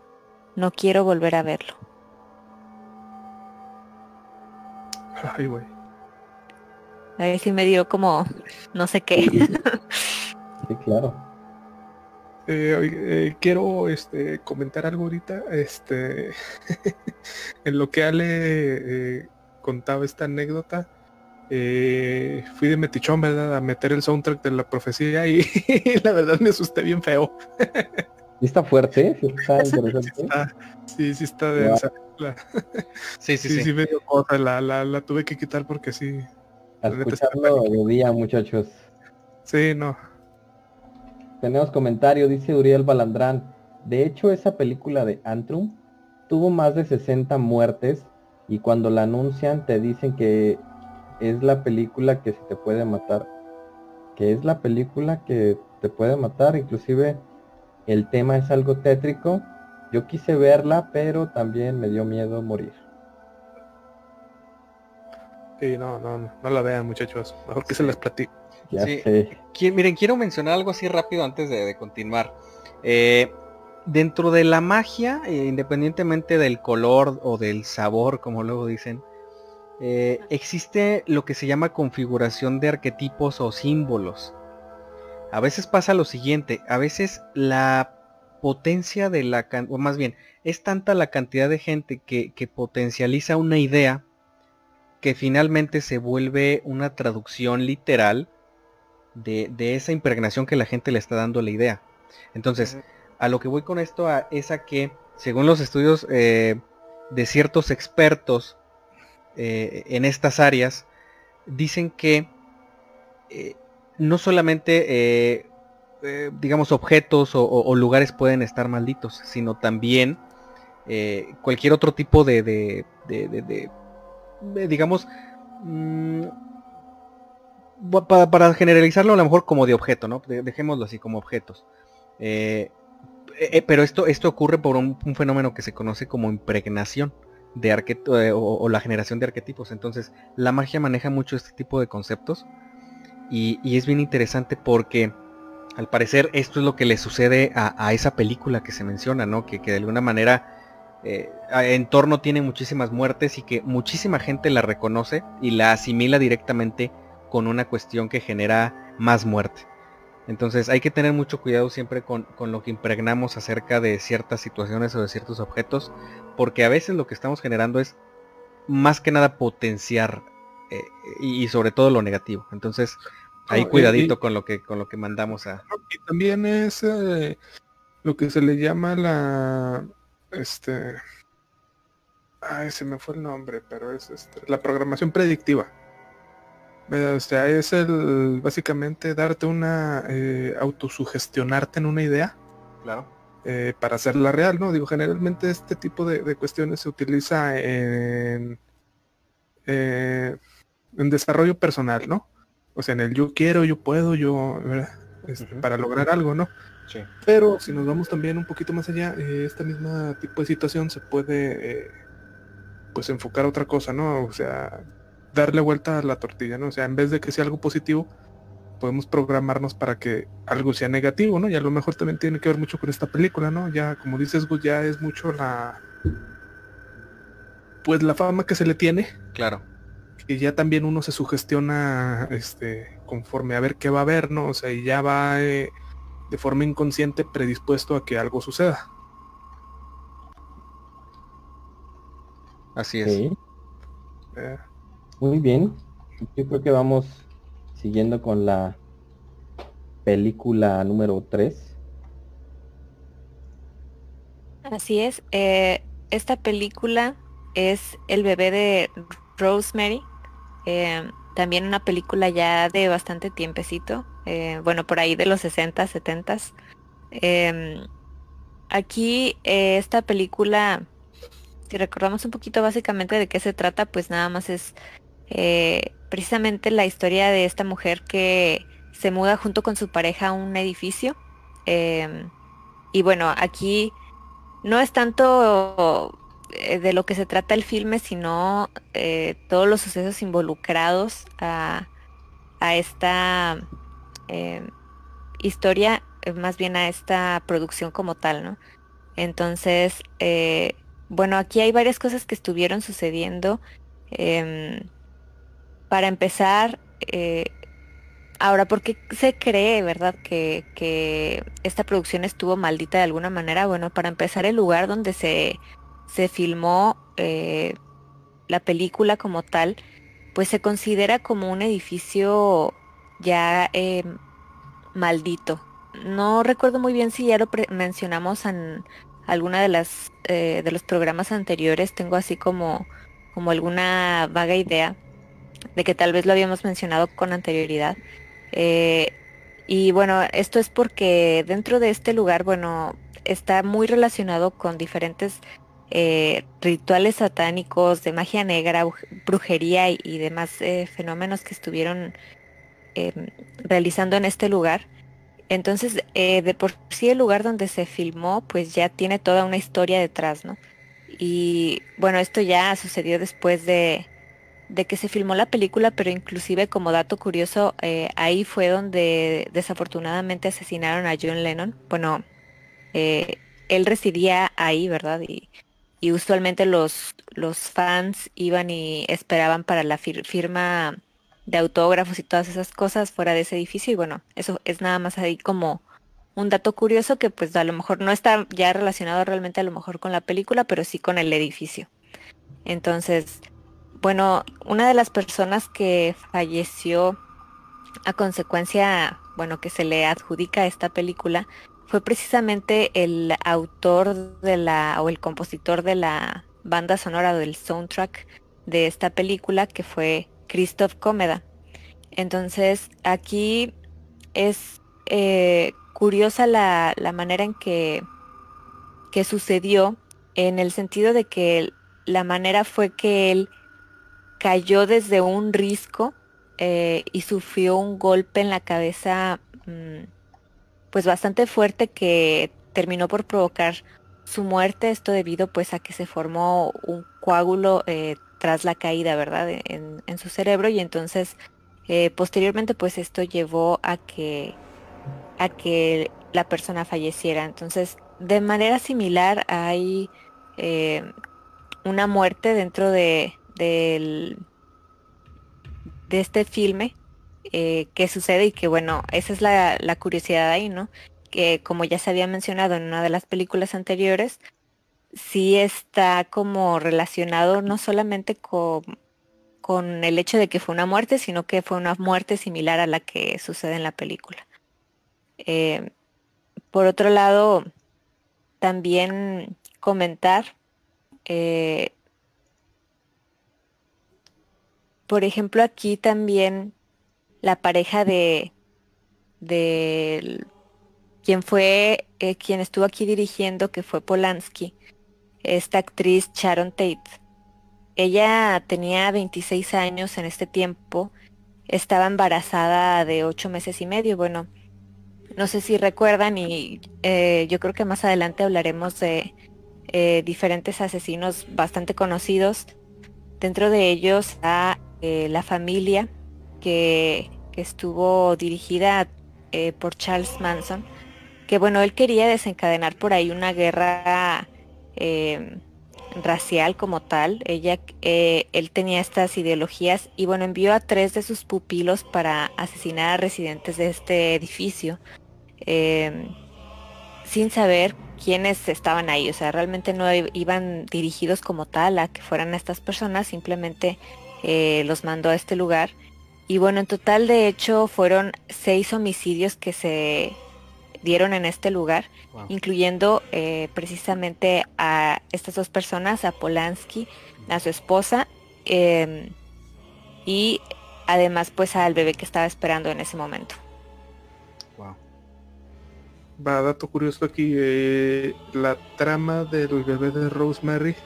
no quiero volver a verlo. Ay, güey. A ver si me dio como no sé qué. Sí, *laughs* claro. Eh, eh, quiero este, comentar algo ahorita. Este, *laughs* en lo que Ale eh, contaba esta anécdota, fui de metichón, ¿verdad? A meter el soundtrack de la profecía y *laughs* la verdad me asusté bien feo. está fuerte? ¿Sí está interesante? Sí, sí, está densa. sí, sí, sí, sí, me dio cosa, la, la, la tuve que quitar porque sí, a escucharlo de día, muchachos. Sí, no. Tenemos comentario, dice Uriel Balandrán. De hecho, esa película de Antrum tuvo más de 60 muertes y cuando la anuncian te dicen que es la película que se te puede matar. Que es la película que te puede matar. Inclusive el tema es algo tétrico. Yo quise verla, pero también me dio miedo morir. Sí, no, no, no, la vean muchachos, mejor que se les platique. Sí. Miren, quiero mencionar algo así rápido antes de, continuar. Eh, dentro de la magia, eh, independientemente del color o del sabor, como luego dicen, eh, existe lo que se llama configuración de arquetipos o símbolos. A veces pasa lo siguiente, a veces la potencia de la, o más bien, es tanta la cantidad de gente que, potencializa una idea que finalmente se vuelve una traducción literal de, esa impregnación que la gente le está dando a la idea. Entonces, a lo que voy con esto es a que, según los estudios eh, de ciertos expertos eh, en estas áreas, dicen que eh, no solamente, digamos, objetos o, lugares pueden estar malditos, sino también cualquier otro tipo de, de, digamos, mm, para, generalizarlo a lo mejor como de objeto, ¿no? Dejémoslo así como objetos. Eh, pero esto, esto ocurre por un, fenómeno que se conoce como impregnación de arquetipo eh, o, la generación de arquetipos. Entonces, la magia maneja mucho este tipo de conceptos y, es bien interesante porque al parecer esto es lo que le sucede a, esa película que se menciona, ¿no? Que, de alguna manera eh, en torno tiene muchísimas muertes y que muchísima gente la reconoce y la asimila directamente con una cuestión que genera más muerte. Entonces hay que tener mucho cuidado siempre con, lo que impregnamos acerca de ciertas situaciones o de ciertos objetos, porque a veces lo que estamos generando es más que nada potenciar eh, y, sobre todo lo negativo. Entonces hay cuidadito con lo que con lo que mandamos a. Y también es eh, lo que se le llama la este. Ay, se me fue el nombre, pero es este, la programación predictiva. O sea, es el básicamente darte una eh, autosugestionarte en una idea. Claro. Eh, para hacerla real, ¿no? Digo, generalmente este tipo de, cuestiones se utiliza en, eh, en desarrollo personal, ¿no? O sea, en el yo quiero, yo puedo, yo, este, para lograr algo, ¿no? Sí. Pero si nos vamos también un poquito más allá, esta misma tipo de situación se puede, pues, enfocar a otra cosa, ¿no? O sea, darle vuelta a la tortilla, ¿no? O sea, en vez de que sea algo positivo, podemos programarnos para que algo sea negativo, ¿no? Y a lo mejor también tiene que ver mucho con esta película, ¿no? Ya, como dices, Gus, ya es mucho la... Pues la fama que se le tiene. Claro. Y ya también uno se sugestiona, este, conforme a ver qué va a haber, ¿no? O sea, y ya va eh, de forma inconsciente predispuesto a que algo suceda. Así es. Eh, muy bien. Yo creo que vamos siguiendo con la película número 3. Así es. Eh, esta película es El bebé de Rosemary. Eh, también una película ya de bastante tiempecito. Eh, bueno, por ahí de los 60, 70. Em, aquí esta película, si recordamos un poquito básicamente de qué se trata, pues nada más es eh, precisamente la historia de esta mujer que se muda junto con su pareja a un edificio. Em, y bueno, aquí no es tanto eh, de lo que se trata el filme, sino eh, todos los sucesos involucrados a, esta em, historia, más bien a esta producción como tal, ¿no? Entonces, bueno, aquí hay varias cosas que estuvieron sucediendo. Em, para empezar, eh, ahora, ¿por qué se cree, verdad, que, esta producción estuvo maldita de alguna manera? Bueno, para empezar, el lugar donde se, se filmó eh, la película como tal, pues se considera como un edificio ya em, maldito. No recuerdo muy bien si ya lo mencionamos en alguna de las eh, de los programas anteriores. Tengo así como, como alguna vaga idea de que tal vez lo habíamos mencionado con anterioridad. Eh, y bueno, esto es porque dentro de este lugar, bueno, está muy relacionado con diferentes eh, rituales satánicos de magia negra, brujería y, demás eh, fenómenos que estuvieron em, realizando en este lugar. Entonces, de por sí el lugar donde se filmó, pues ya tiene toda una historia detrás, ¿no? Y bueno, esto ya sucedió después de, de que se filmó la película, pero inclusive como dato curioso, eh, ahí fue donde desafortunadamente asesinaron a John Lennon. Bueno, eh, él residía ahí, ¿verdad? Y usualmente los, los fans iban y esperaban para la firma de autógrafos y todas esas cosas fuera de ese edificio. Y bueno, eso es nada más ahí como un dato curioso que pues a lo mejor no está ya relacionado realmente a lo mejor con la película, pero sí con el edificio. Entonces, bueno, una de las personas que falleció a consecuencia, bueno, que se le adjudica esta película, fue precisamente el autor de la, o el compositor de la banda sonora del soundtrack de esta película, que fue Christoph Comeda. Entonces, aquí es eh, curiosa la, la, manera en que, que sucedió, en el sentido de que la manera fue que él cayó desde un risco eh, y sufrió un golpe en la cabeza mm, pues bastante fuerte que terminó por provocar su muerte, esto debido pues a que se formó un coágulo eh, tras la caída, ¿verdad? En, su cerebro y entonces eh, posteriormente pues esto llevó a que a que la persona falleciera. Entonces, de manera similar hay una muerte dentro de, de este filme eh, que sucede y que bueno, esa es la, curiosidad ahí, ¿no? Que como ya se había mencionado en una de las películas anteriores, sí está como relacionado no solamente con, con el hecho de que fue una muerte, sino que fue una muerte similar a la que sucede en la película. Eh, por otro lado, también comentar eh, por ejemplo, aquí también la pareja de, quien fue, eh, quien estuvo aquí dirigiendo, que fue Polanski, esta actriz Sharon Tate. Ella tenía 26 años en este tiempo, estaba embarazada de 8 meses y medio. Bueno, no sé si recuerdan y eh, yo creo que más adelante hablaremos de eh, diferentes asesinos bastante conocidos. Dentro de ellos eh, la familia que, estuvo dirigida eh, por Charles Manson, que bueno, él quería desencadenar por ahí una guerra eh, racial como tal. Ella, él tenía estas ideologías y bueno, envió a tres de sus pupilos para asesinar a residentes de este edificio, sin saber quiénes estaban ahí. O sea, realmente no iban dirigidos como tal a que fueran estas personas, simplemente eh, los mandó a este lugar. Y bueno, en total de hecho fueron seis homicidios que se dieron en este lugar, incluyendo eh, precisamente a estas dos personas, a Polanski, a su esposa, em, y además pues al bebé que estaba esperando en ese momento. Wow. Va, dato curioso aquí, eh, la trama del bebé de Rosemary,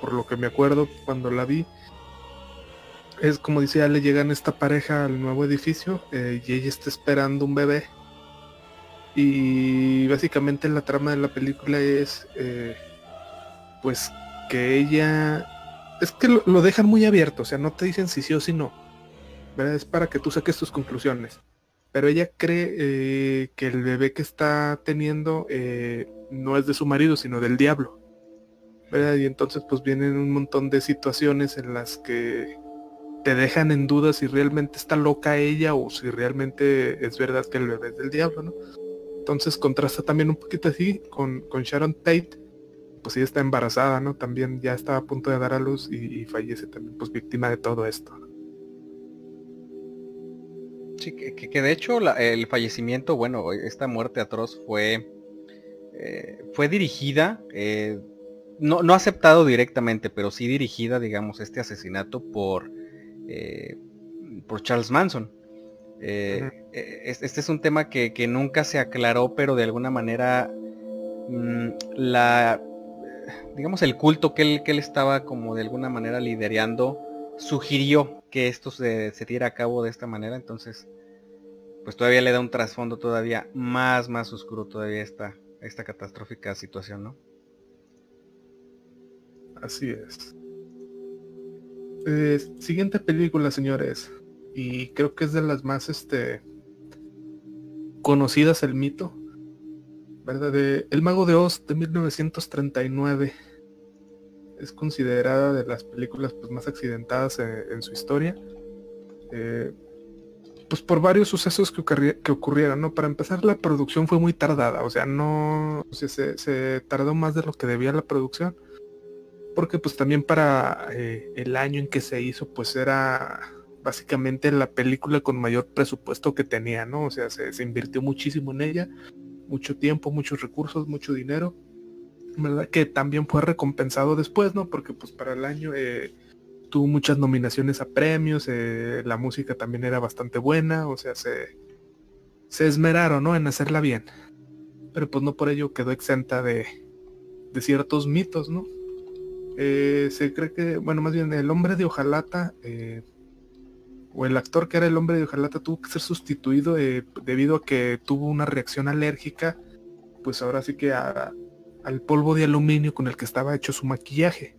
por lo que me acuerdo cuando la vi, es como decía, le llegan esta pareja al nuevo edificio eh, y ella está esperando un bebé. Y básicamente la trama de la película es eh, pues que ella es que lo, dejan muy abierto, o sea, no te dicen si sí o si no. Es para que tú saques tus conclusiones. Pero ella cree eh, que el bebé que está teniendo no es de su marido, sino del diablo. Y entonces pues vienen un montón de situaciones en las que te dejan en duda si realmente está loca ella o si realmente es verdad que el bebé es del diablo, ¿no? Entonces contrasta también un poquito así con, Sharon Tate, pues ella está embarazada, ¿no? También ya está a punto de dar a luz y, fallece también, pues víctima de todo esto. Sí, que, de hecho el fallecimiento, bueno, esta muerte atroz fue, eh, fue dirigida, eh, no, no aceptado directamente, pero sí dirigida, digamos, este asesinato por eh, por Charles Manson. Eh, eh, este es un tema que, nunca se aclaró, pero de alguna manera mm, la digamos el culto que él, que él estaba como de alguna manera liderando sugirió que esto se, se diera a cabo de esta manera. Entonces, pues todavía le da un trasfondo todavía más, más oscuro todavía esta, esta catastrófica situación, ¿no? Así es. Eh, siguiente película, señores. Y creo que es de las más este conocidas el mito. ¿Verdad? De El Mago de Oz de 1939. Es considerada de las películas pues, más accidentadas eh, en, su historia. Eh, pues por varios sucesos que, que, ocurrieron, ¿no? Para empezar, la producción fue muy tardada, o sea, no, se, se, tardó más de lo que debía la producción, porque pues también para eh, el año en que se hizo, pues era básicamente la película con mayor presupuesto que tenía, ¿no? O sea, se, invirtió muchísimo en ella, mucho tiempo, muchos recursos, mucho dinero, ¿verdad? Que también fue recompensado después, ¿no? Porque pues para el año... Eh, tuvo muchas nominaciones a premios, eh, la música también era bastante buena, o sea, se, se esmeraron, ¿no? En hacerla bien. Pero pues no por ello quedó exenta de, de ciertos mitos, ¿no? Eh, se cree que, bueno, más bien el hombre de Ojalata, eh, o el actor que era el hombre de Ojalata tuvo que ser sustituido debido a que tuvo una reacción alérgica, pues ahora sí que al polvo de aluminio con el que estaba hecho su maquillaje.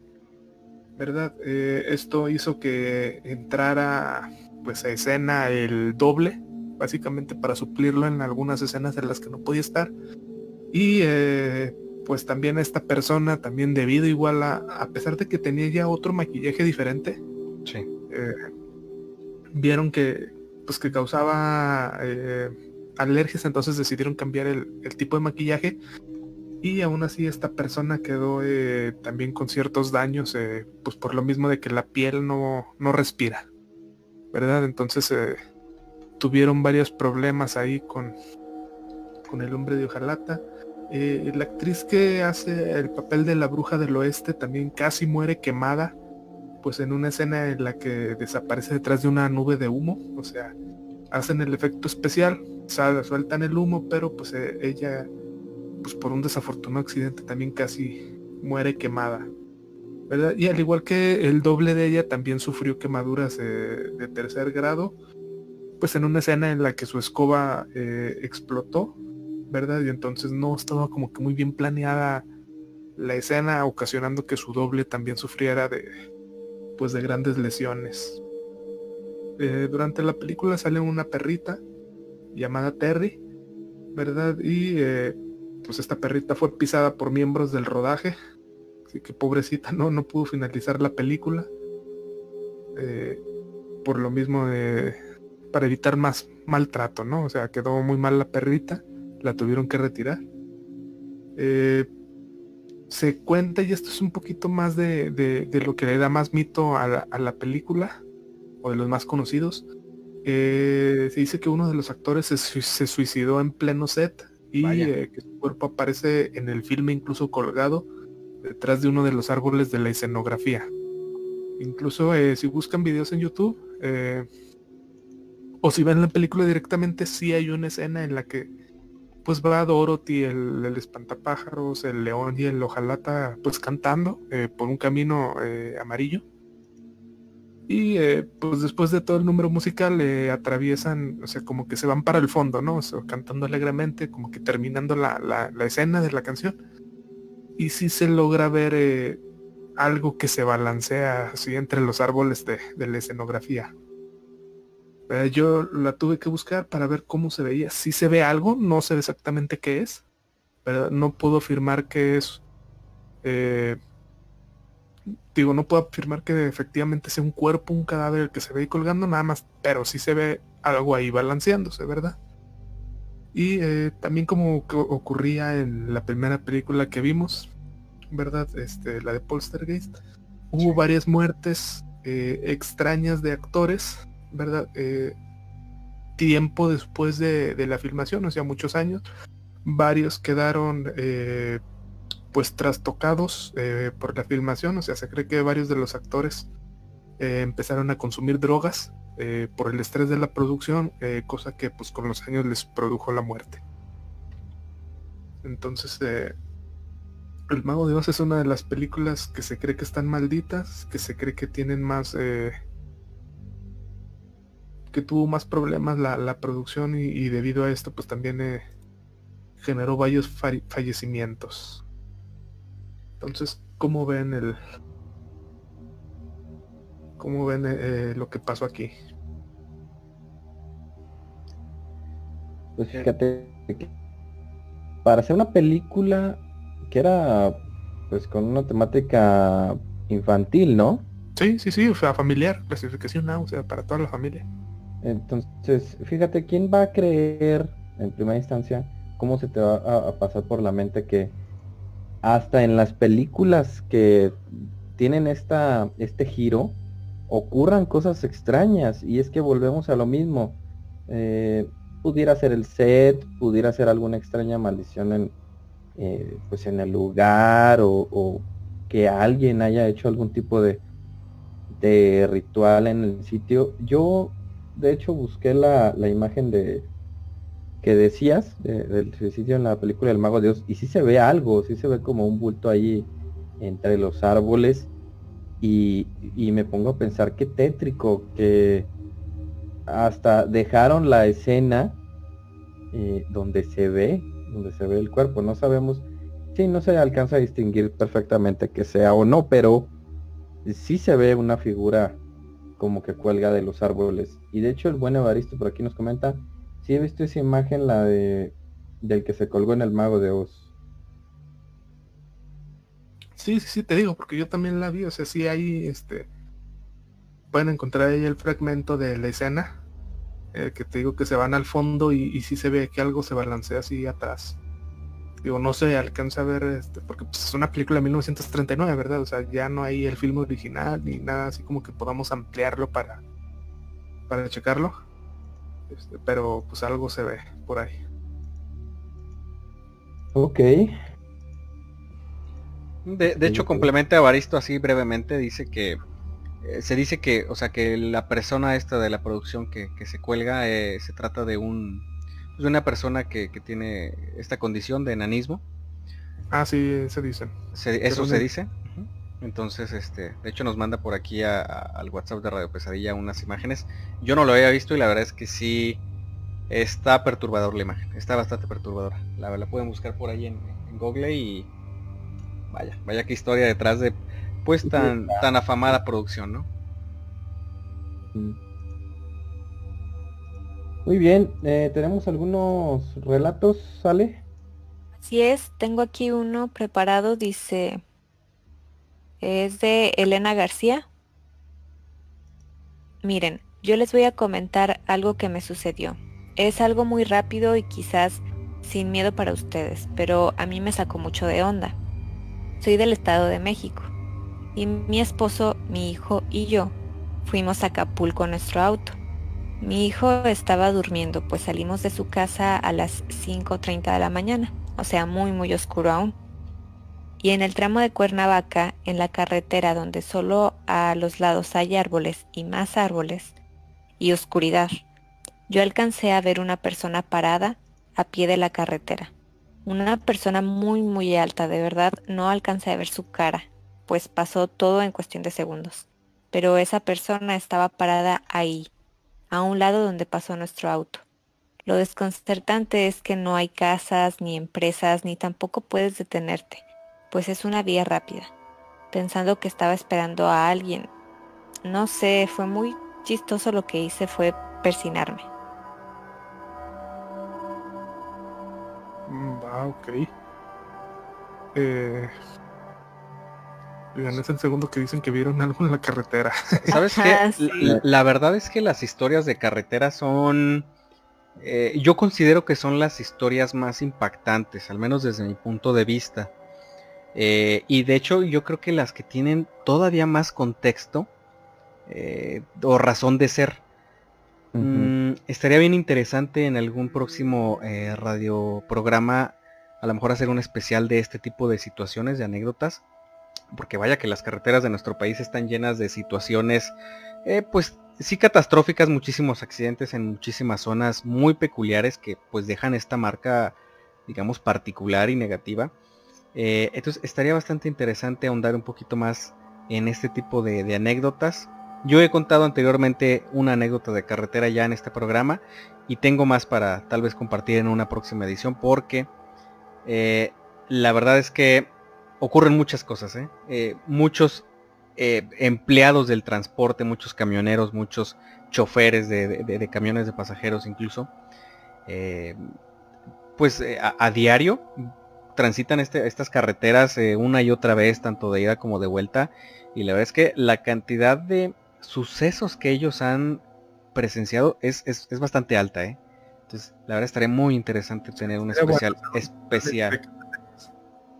¿verdad? Eh, esto hizo que entrara pues a escena el doble, básicamente para suplirlo en algunas escenas en las que no podía estar. Y eh, pues también esta persona, también debido igual a, a pesar de que tenía ya otro maquillaje diferente, sí. Eh, vieron que pues que causaba alergias, entonces decidieron cambiar el, el tipo de maquillaje y aún así esta persona quedó eh, también con ciertos daños, eh, pues por lo mismo de que la piel no, no respira, ¿verdad? Entonces eh, tuvieron varios problemas ahí con, con el hombre de hojalata. La actriz que hace el papel de la bruja del oeste también casi muere quemada, pues en una escena en la que desaparece detrás de una nube de humo, o sea, hacen el efecto especial, sueltan el humo, pero pues ella pues por un desafortunado accidente también casi muere quemada. ¿verdad? Y al igual que el doble de ella también sufrió quemaduras eh, de tercer grado, pues en una escena en la que su escoba eh, explotó, ¿verdad? Y entonces no estaba como que muy bien planeada la escena, ocasionando que su doble también sufriera de, pues de grandes lesiones. Eh, durante la película sale una perrita llamada Terry, ¿verdad? Y pues esta perrita fue pisada por miembros del rodaje. Así que pobrecita no, no pudo finalizar la película. Eh, por lo mismo de, para evitar más maltrato, ¿no? O sea, quedó muy mal la perrita, la tuvieron que retirar. Eh, se cuenta, y esto es un poquito más de, de, lo que le da más mito a la, película, o de los más conocidos. Eh, se dice que uno de los actores se, se suicidó en pleno set y eh, que su cuerpo aparece en el filme incluso colgado detrás de uno de los árboles de la escenografía. Incluso eh, si buscan videos en YouTube o si ven la película directamente, sí hay una escena en la que pues va Dorothy, el, el espantapájaros, el león y el ojalata pues cantando por un camino amarillo y eh, pues después de todo el número musical atraviesan, o sea, como que se van para el fondo, ¿no? O sea, cantando alegremente, como que terminando la, la, escena de la canción. Y sí se logra ver eh, algo que se balancea así entre los árboles de, la escenografía. Eh, yo la tuve que buscar para ver cómo se veía. Si se ve algo, no sé exactamente qué es, pero no puedo afirmar que es digo, no puedo afirmar que efectivamente sea un cuerpo, un cadáver el que se ve ahí colgando nada más, pero sí se ve algo ahí balanceándose, ¿verdad? Y eh, también como ocurría en la primera película que vimos, ¿verdad? Este, la de Polstergeist, hubo varias muertes eh, extrañas de actores, ¿verdad? Eh, tiempo después de, la filmación, o sea, muchos años, varios quedaron pues trastocados eh, por la filmación, o sea, se cree que varios de los actores eh, empezaron a consumir drogas eh, por el estrés de la producción, cosa que pues con los años les produjo la muerte. Entonces, El Mago de Oz es una de las películas que se cree que están malditas, que se cree que tienen más... que tuvo más problemas la, producción y, debido a esto pues también generó varios fallecimientos. Entonces, ¿cómo ven el... ¿Cómo ven eh, lo que pasó aquí? Pues fíjate que para hacer una película que era pues con una temática infantil, ¿no? Sí, sí, sí, o sea, familiar, clasificación A, o sea, para toda la familia. Entonces, fíjate, ¿quién va a creer en primera instancia cómo se te va a, pasar por la mente que hasta en las películas que tienen esta, este giro, ocurran cosas extrañas y es que volvemos a lo mismo. Eh, pudiera ser el set, pudiera ser alguna extraña maldición en, eh, pues en el lugar o, que alguien haya hecho algún tipo de, de ritual en el sitio. Yo de hecho busqué la, imagen de que decías del suicidio en la película del Mago de Dios y sí se ve algo, sí se ve como un bulto ahí entre los árboles y, me pongo a pensar qué tétrico que hasta dejaron la escena eh, donde se ve, donde se ve el cuerpo, no sabemos, si no se alcanza a distinguir perfectamente que sea o no, pero sí se ve una figura como que cuelga de los árboles. Y de hecho el buen Evaristo por aquí nos comenta, si he visto esa imagen, la de del que se colgó en el mago de Oz. Sí, sí, sí, te digo, porque yo también la vi, o sea, sí hay, este, pueden encontrar ahí el fragmento de la escena, eh, que te digo que se van al fondo y, y sí se ve que algo se balancea así atrás digo, no se alcanza a ver, este, porque pues, es una película de 1939, ¿verdad? O sea, ya no hay el film original ni nada así como que podamos ampliarlo para, para checarlo. Este, pero pues algo se ve por ahí. Ok. De, hecho, complementa a Baristo así brevemente, dice que eh, se dice que, o sea, que la persona esta de la producción que, se cuelga eh, se trata de un de una persona que, tiene esta condición de enanismo. Ah, sí, se dice. eso se dice. Entonces, este, de hecho nos manda por aquí al WhatsApp de Radio Pesadilla unas imágenes. Yo no lo había visto y la verdad es que sí está perturbador la imagen. Está bastante perturbadora. La, la pueden buscar por ahí en, Google y vaya, vaya qué historia detrás de pues tan, tan afamada producción, ¿no? Mm. Muy bien, eh, tenemos algunos relatos, ¿sale? Así es, tengo aquí uno preparado, dice, es de Elena García. Miren, yo les voy a comentar algo que me sucedió. Es algo muy rápido y quizás sin miedo para ustedes, pero a mí me sacó mucho de onda. Soy del Estado de México y mi esposo, mi hijo y yo fuimos a Acapulco en nuestro auto. Mi hijo estaba durmiendo, pues salimos de su casa a las 5.30 de la mañana, o sea, muy muy oscuro aún. Y en el tramo de Cuernavaca, en la carretera donde solo a los lados hay árboles y más árboles y oscuridad, yo alcancé a ver una persona parada a pie de la carretera. Una persona muy muy alta, de verdad no alcancé a ver su cara, pues pasó todo en cuestión de segundos. Pero esa persona estaba parada ahí, a un lado donde pasó nuestro auto. Lo desconcertante es que no hay casas, ni empresas, ni tampoco puedes detenerte, pues es una vía rápida. Pensando que estaba esperando a alguien. No sé, fue muy chistoso lo que hice fue persinarme. Ah, ok. Eh, es el segundo que dicen que vieron algo en la carretera. *laughs* ¿Sabes qué? la, verdad es que las historias de carretera son... Eh, yo considero que son las historias más impactantes, al menos desde mi punto de vista. Eh, y de hecho yo creo que las que tienen todavía más contexto eh, o razón de ser. Mm, estaría bien interesante en algún próximo radio programa a lo mejor hacer un especial de este tipo de situaciones, de anécdotas porque vaya que las carreteras de nuestro país están llenas de situaciones, eh, pues sí catastróficas, muchísimos accidentes en muchísimas zonas muy peculiares que pues dejan esta marca, digamos, particular y negativa. Eh, entonces estaría bastante interesante ahondar un poquito más en este tipo de, anécdotas. Yo he contado anteriormente una anécdota de carretera ya en este programa y tengo más para tal vez compartir en una próxima edición porque eh, la verdad es que ocurren muchas cosas, ¿eh? Eh, muchos eh, empleados del transporte, muchos camioneros, muchos choferes de, camiones de pasajeros incluso, eh, pues eh, a, diario transitan este, estas carreteras una y otra vez, tanto de ida como de vuelta, y la verdad es que la cantidad de sucesos que ellos han presenciado es, es, bastante alta, Entonces, la verdad estaría muy interesante tener un especial especial.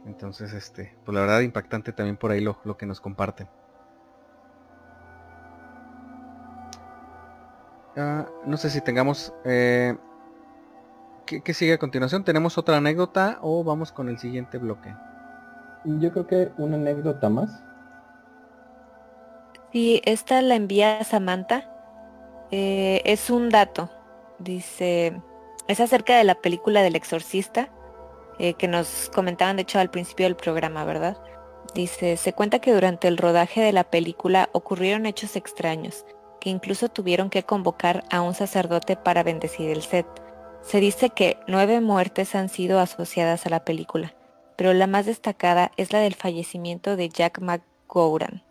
Entonces, este, pues la verdad impactante también por ahí lo, lo que nos comparten. no sé si tengamos... Eh, ¿qué, sigue a continuación? ¿Tenemos otra anécdota o vamos con el siguiente bloque? Yo creo que una anécdota más. Sí, esta la envía Samantha. Eh, es un dato. Dice, es acerca de la película del exorcista, eh, que nos comentaban de hecho al principio del programa, ¿verdad? Dice, se cuenta que durante el rodaje de la película ocurrieron hechos extraños que incluso tuvieron que convocar a un sacerdote para bendecir el set. Se dice que nueve muertes han sido asociadas a la película, pero la más destacada es la del fallecimiento de Jack McGowran.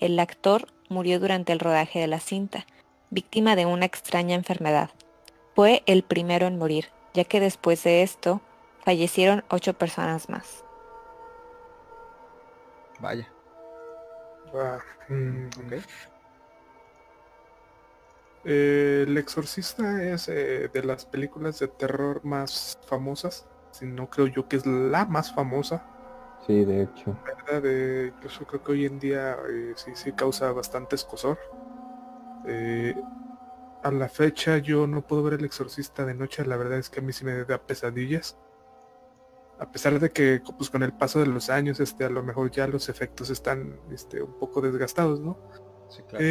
El actor murió durante el rodaje de la cinta, víctima de una extraña enfermedad. Fue el primero en morir, ya que después de esto fallecieron ocho personas más. Vaya. Mm, eh, el Exorcista es eh, de las películas de terror más famosas, si no creo yo que es la más famosa. Sí, de hecho. ¿verdad? incluso creo que hoy en día eh, sí, sí causa bastante escosor. a la fecha yo no puedo ver el exorcista de noche, la verdad es que a mí sí me da pesadillas. A pesar de que pues, con el paso de los años, este, a lo mejor ya los efectos están este, un poco desgastados, ¿no? Sí, claro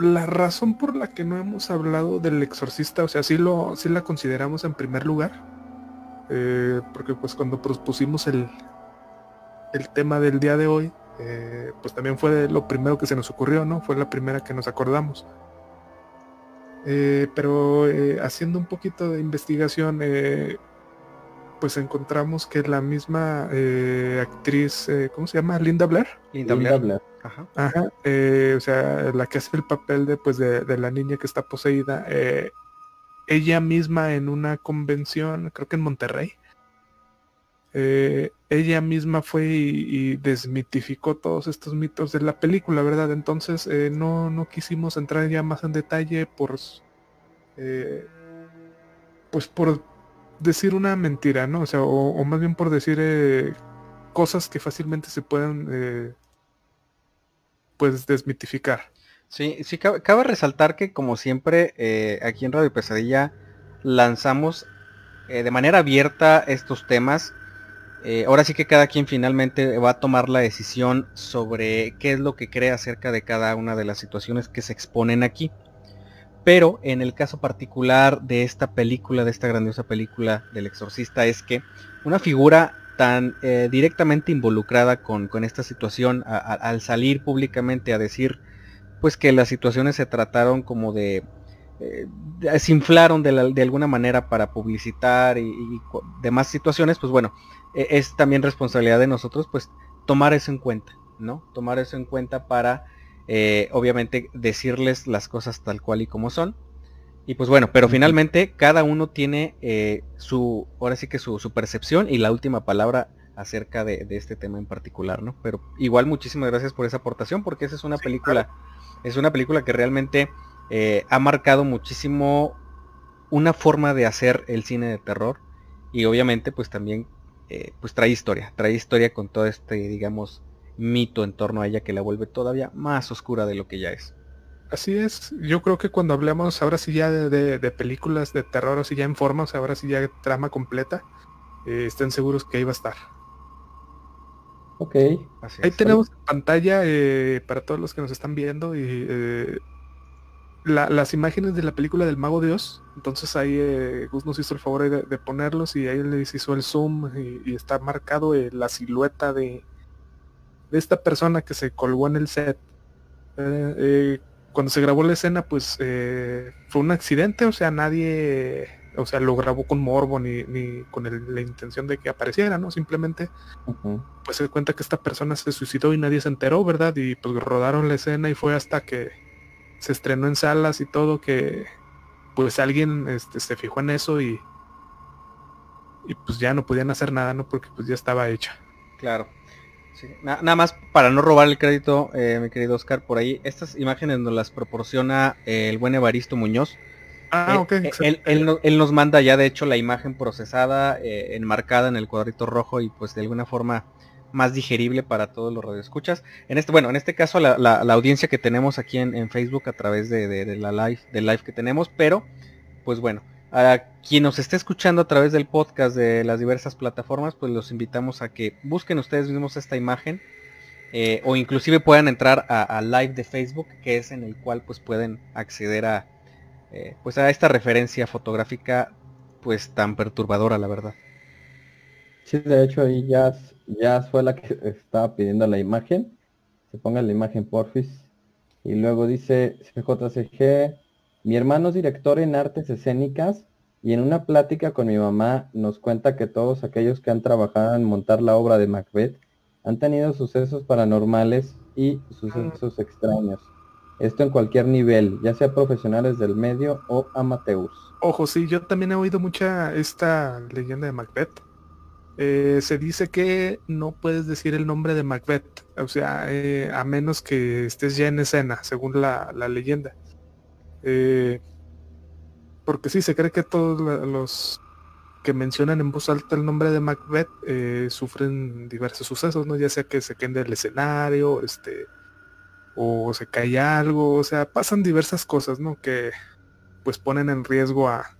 la razón por la que no hemos hablado del exorcista, o sea, sí, lo, sí la consideramos en primer lugar, eh, porque pues cuando propusimos el, el tema del día de hoy, eh, pues también fue lo primero que se nos ocurrió, ¿no? Fue la primera que nos acordamos. Eh, pero haciendo un poquito de investigación, pues encontramos que la misma eh, actriz, eh, ¿cómo se llama? Linda Blair. Linda, Blair. Ajá. Ajá. Eh, o sea, la que hace el papel de, pues, de, la niña que está poseída. ella misma en una convención, creo que en Monterrey. ella misma fue y, desmitificó todos estos mitos de la película, ¿verdad? Entonces no, no quisimos entrar ya más en detalle por pues por decir una mentira, ¿no? O sea, o, más bien por decir eh, cosas que fácilmente se pueden eh, pues desmitificar. Sí, sí, cabe, resaltar que como siempre eh, aquí en Radio Pesadilla lanzamos de manera abierta estos temas. ahora sí que cada quien finalmente va a tomar la decisión sobre qué es lo que cree acerca de cada una de las situaciones que se exponen aquí. Pero en el caso particular de esta película, de esta grandiosa película del exorcista, es que una figura tan eh, directamente involucrada con, esta situación, al salir públicamente a decir pues que las situaciones se trataron como de... Eh, se inflaron de, alguna manera para publicitar y, y, demás situaciones, pues bueno, e, es también responsabilidad de nosotros pues tomar eso en cuenta, ¿no? Tomar eso en cuenta para eh, obviamente decirles las cosas tal cual y como son. Y pues bueno, pero finalmente cada uno tiene eh, su, ahora sí que su, percepción y la última palabra acerca de, este tema en particular, ¿no? Pero igual muchísimas gracias por esa aportación porque esa es una película, es una película que realmente eh, ha marcado muchísimo una forma de hacer el cine de terror y obviamente pues también pues trae historia, trae historia con todo este, digamos, mito en torno a ella que la vuelve todavía más oscura de lo que ya es. Así es, yo creo que cuando hablemos ahora sí ya de, películas de terror, o si ya en forma, o sea, ahora sí ya trama completa, eh, estén seguros que ahí va a estar. Ok. ahí tenemos pantalla eh, para todos los que nos están viendo y eh, las imágenes de la película del Mago Dios. Entonces ahí Gus nos hizo el favor de, ponerlos y ahí les hizo el zoom y está marcado la silueta de, de esta persona que se colgó en el set. Eh, cuando se grabó la escena, pues eh, fue un accidente, o sea, nadie o sea, lo grabó con morbo ni, ni con la intención de que apareciera, ¿no? Simplemente, pues se cuenta que esta persona se suicidó y nadie se enteró, ¿verdad? Y pues rodaron la escena y fue hasta que se estrenó en salas y todo que pues alguien este, se fijó en eso y y pues ya no podían hacer nada, ¿no? Porque pues ya estaba hecha. Claro. Nada más para no robar el crédito, eh, mi querido Oscar, por ahí, estas imágenes nos las proporciona el buen Evaristo Muñoz. Ah, ok. Él, él, nos manda ya de hecho la imagen procesada, eh, enmarcada en el cuadrito rojo y pues de alguna forma más digerible para todos los radioescuchas. En este, bueno, en este caso la, audiencia que tenemos aquí en, Facebook a través de, la live, del live que tenemos, pero pues bueno, a quien nos esté escuchando a través del podcast de las diversas plataformas, pues los invitamos a que busquen ustedes mismos esta imagen eh, o inclusive puedan entrar a, live de Facebook, que es en el cual pues pueden acceder a eh, pues a esta referencia fotográfica pues tan perturbadora la verdad. Sí, de hecho ahí ya, ya fue la que estaba pidiendo la imagen. Se ponga la imagen porfis. Y luego dice CJCG, mi hermano es director en artes escénicas y en una plática con mi mamá nos cuenta que todos aquellos que han trabajado en montar la obra de Macbeth han tenido sucesos paranormales y sucesos extraños. Esto en cualquier nivel, ya sea profesionales del medio o amateurs. Ojo, sí, yo también he oído mucha esta leyenda de Macbeth. Eh, se dice que no puedes decir el nombre de Macbeth, o sea, eh, a menos que estés ya en escena, según la, leyenda. Eh, porque sí, se cree que todos los que mencionan en voz alta el nombre de Macbeth sufren diversos sucesos, ¿no? Ya sea que se queden del escenario, este, o se cae algo, o sea, pasan diversas cosas, ¿no? Que pues ponen en riesgo a,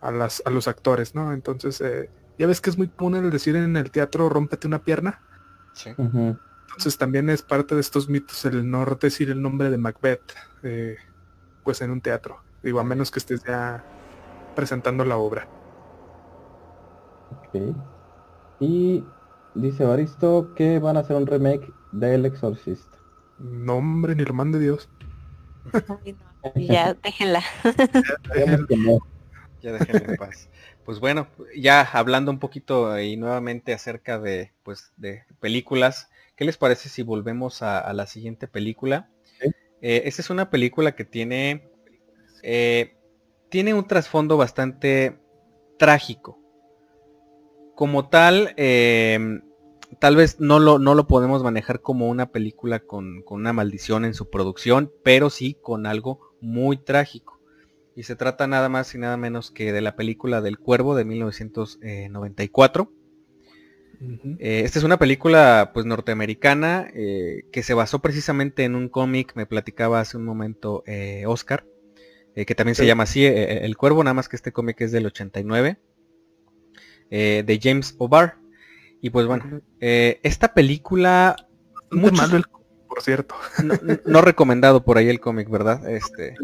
a, las, a los actores, ¿no? Entonces, eh, ya ves que es muy común el decir en el teatro, rómpete una pierna. Sí. Entonces también es parte de estos mitos el no decir el nombre de Macbeth, eh, pues en un teatro. Digo, a menos que estés ya presentando la obra. Ok. Y dice Baristo que van a hacer un remake del Exorcista. Nombre ni hermano de Dios. *laughs* ya, déjenla. ya, déjenla en paz. Pues bueno, ya hablando un poquito y nuevamente acerca de, pues, de películas, ¿qué les parece si volvemos a, la siguiente película? Eh, esta es una película que tiene, eh, tiene un trasfondo bastante trágico. Como tal, eh, tal vez no lo, no lo podemos manejar como una película con, una maldición en su producción, pero sí con algo muy trágico. Y se trata nada más y nada menos que de la película del Cuervo de 1994. Eh, esta es una película pues norteamericana eh, que se basó precisamente en un cómic, me platicaba hace un momento eh, Oscar, que también se llama así, El Cuervo, nada más que este cómic es del 89, de James O'Barr. Y pues bueno, eh, esta película... Mucho malo el por cierto. No, recomendado por ahí el cómic, ¿verdad? Este.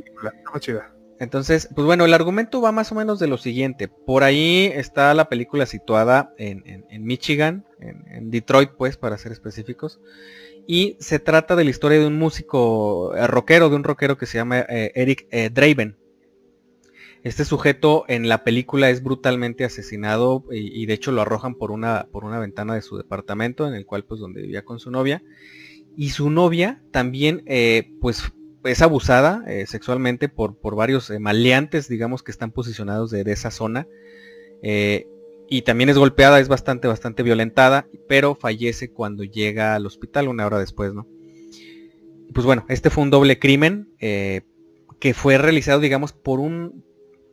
Entonces, pues bueno, el argumento va más o menos de lo siguiente. Por ahí está la película situada en, Michigan, en, Detroit, pues, para ser específicos. Y se trata de la historia de un músico eh, rockero, de un rockero que se llama eh, Eric Draven. Este sujeto en la película es brutalmente asesinado y, de hecho lo arrojan por una, por una ventana de su departamento en el cual pues donde vivía con su novia. Y su novia también eh, pues es abusada eh, sexualmente por, por varios eh, maleantes digamos que están posicionados de, esa zona. y también es golpeada, es bastante, bastante violentada, pero fallece cuando llega al hospital una hora después, ¿no? Pues bueno, este fue un doble crimen que fue realizado, digamos, por un,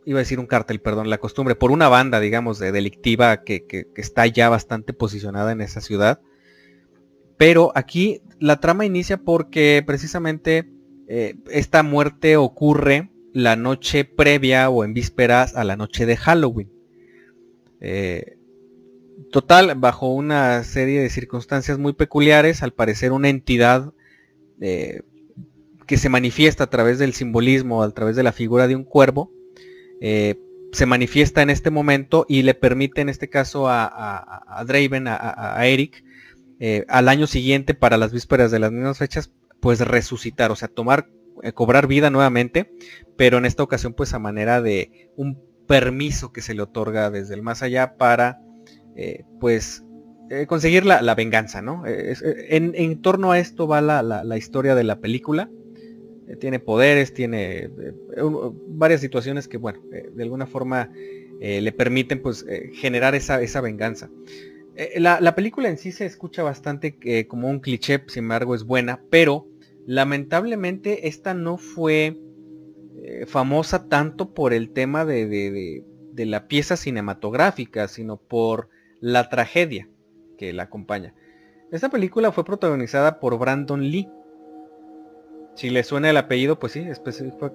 iba a decir un cartel, perdón, la costumbre, por una banda, digamos, de delictiva que, está ya bastante posicionada en esa ciudad. Pero aquí la trama inicia porque precisamente eh, esta muerte ocurre la noche previa o en vísperas a la noche de Halloween. Eh, total, bajo una serie de circunstancias muy peculiares, al parecer una entidad eh, que se manifiesta a través del simbolismo, a través de la figura de un cuervo, se manifiesta en este momento y le permite en este caso a, Draven, a, Eric, al año siguiente para las vísperas de las mismas fechas, pues resucitar, o sea, tomar, eh, cobrar vida nuevamente, pero en esta ocasión pues a manera de un permiso que se le otorga desde el más allá para, eh, pues, eh, conseguir la, venganza, ¿no? en, torno a esto va la, historia de la película. tiene poderes, tiene varias situaciones que, bueno, de alguna forma le permiten, pues, generar esa, esa venganza. La, la, película en sí se escucha bastante como un cliché, sin embargo es buena, pero lamentablemente esta no fue eh, famosa tanto por el tema de, la pieza cinematográfica, sino por la tragedia que la acompaña. Esta película fue protagonizada por Brandon Lee. Si le suena el apellido, pues sí,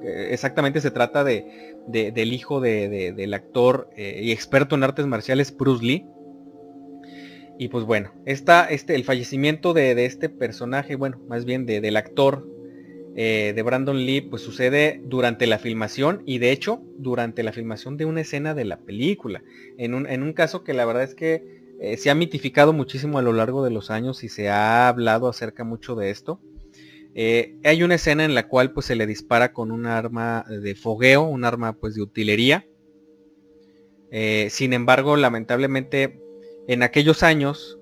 exactamente se trata de, del hijo del actor eh, y experto en artes marciales Bruce Lee. Y pues bueno, está este, el fallecimiento de, este personaje, bueno, más bien del actor eh, de Brandon Lee, pues sucede durante la filmación y de hecho durante la filmación de una escena de la película. En un, caso que la verdad es que eh, se ha mitificado muchísimo a lo largo de los años y se ha hablado acerca mucho de esto. Eh, hay una escena en la cual pues se le dispara con un arma de fogueo, un arma pues de utilería. sin embargo, lamentablemente en aquellos años,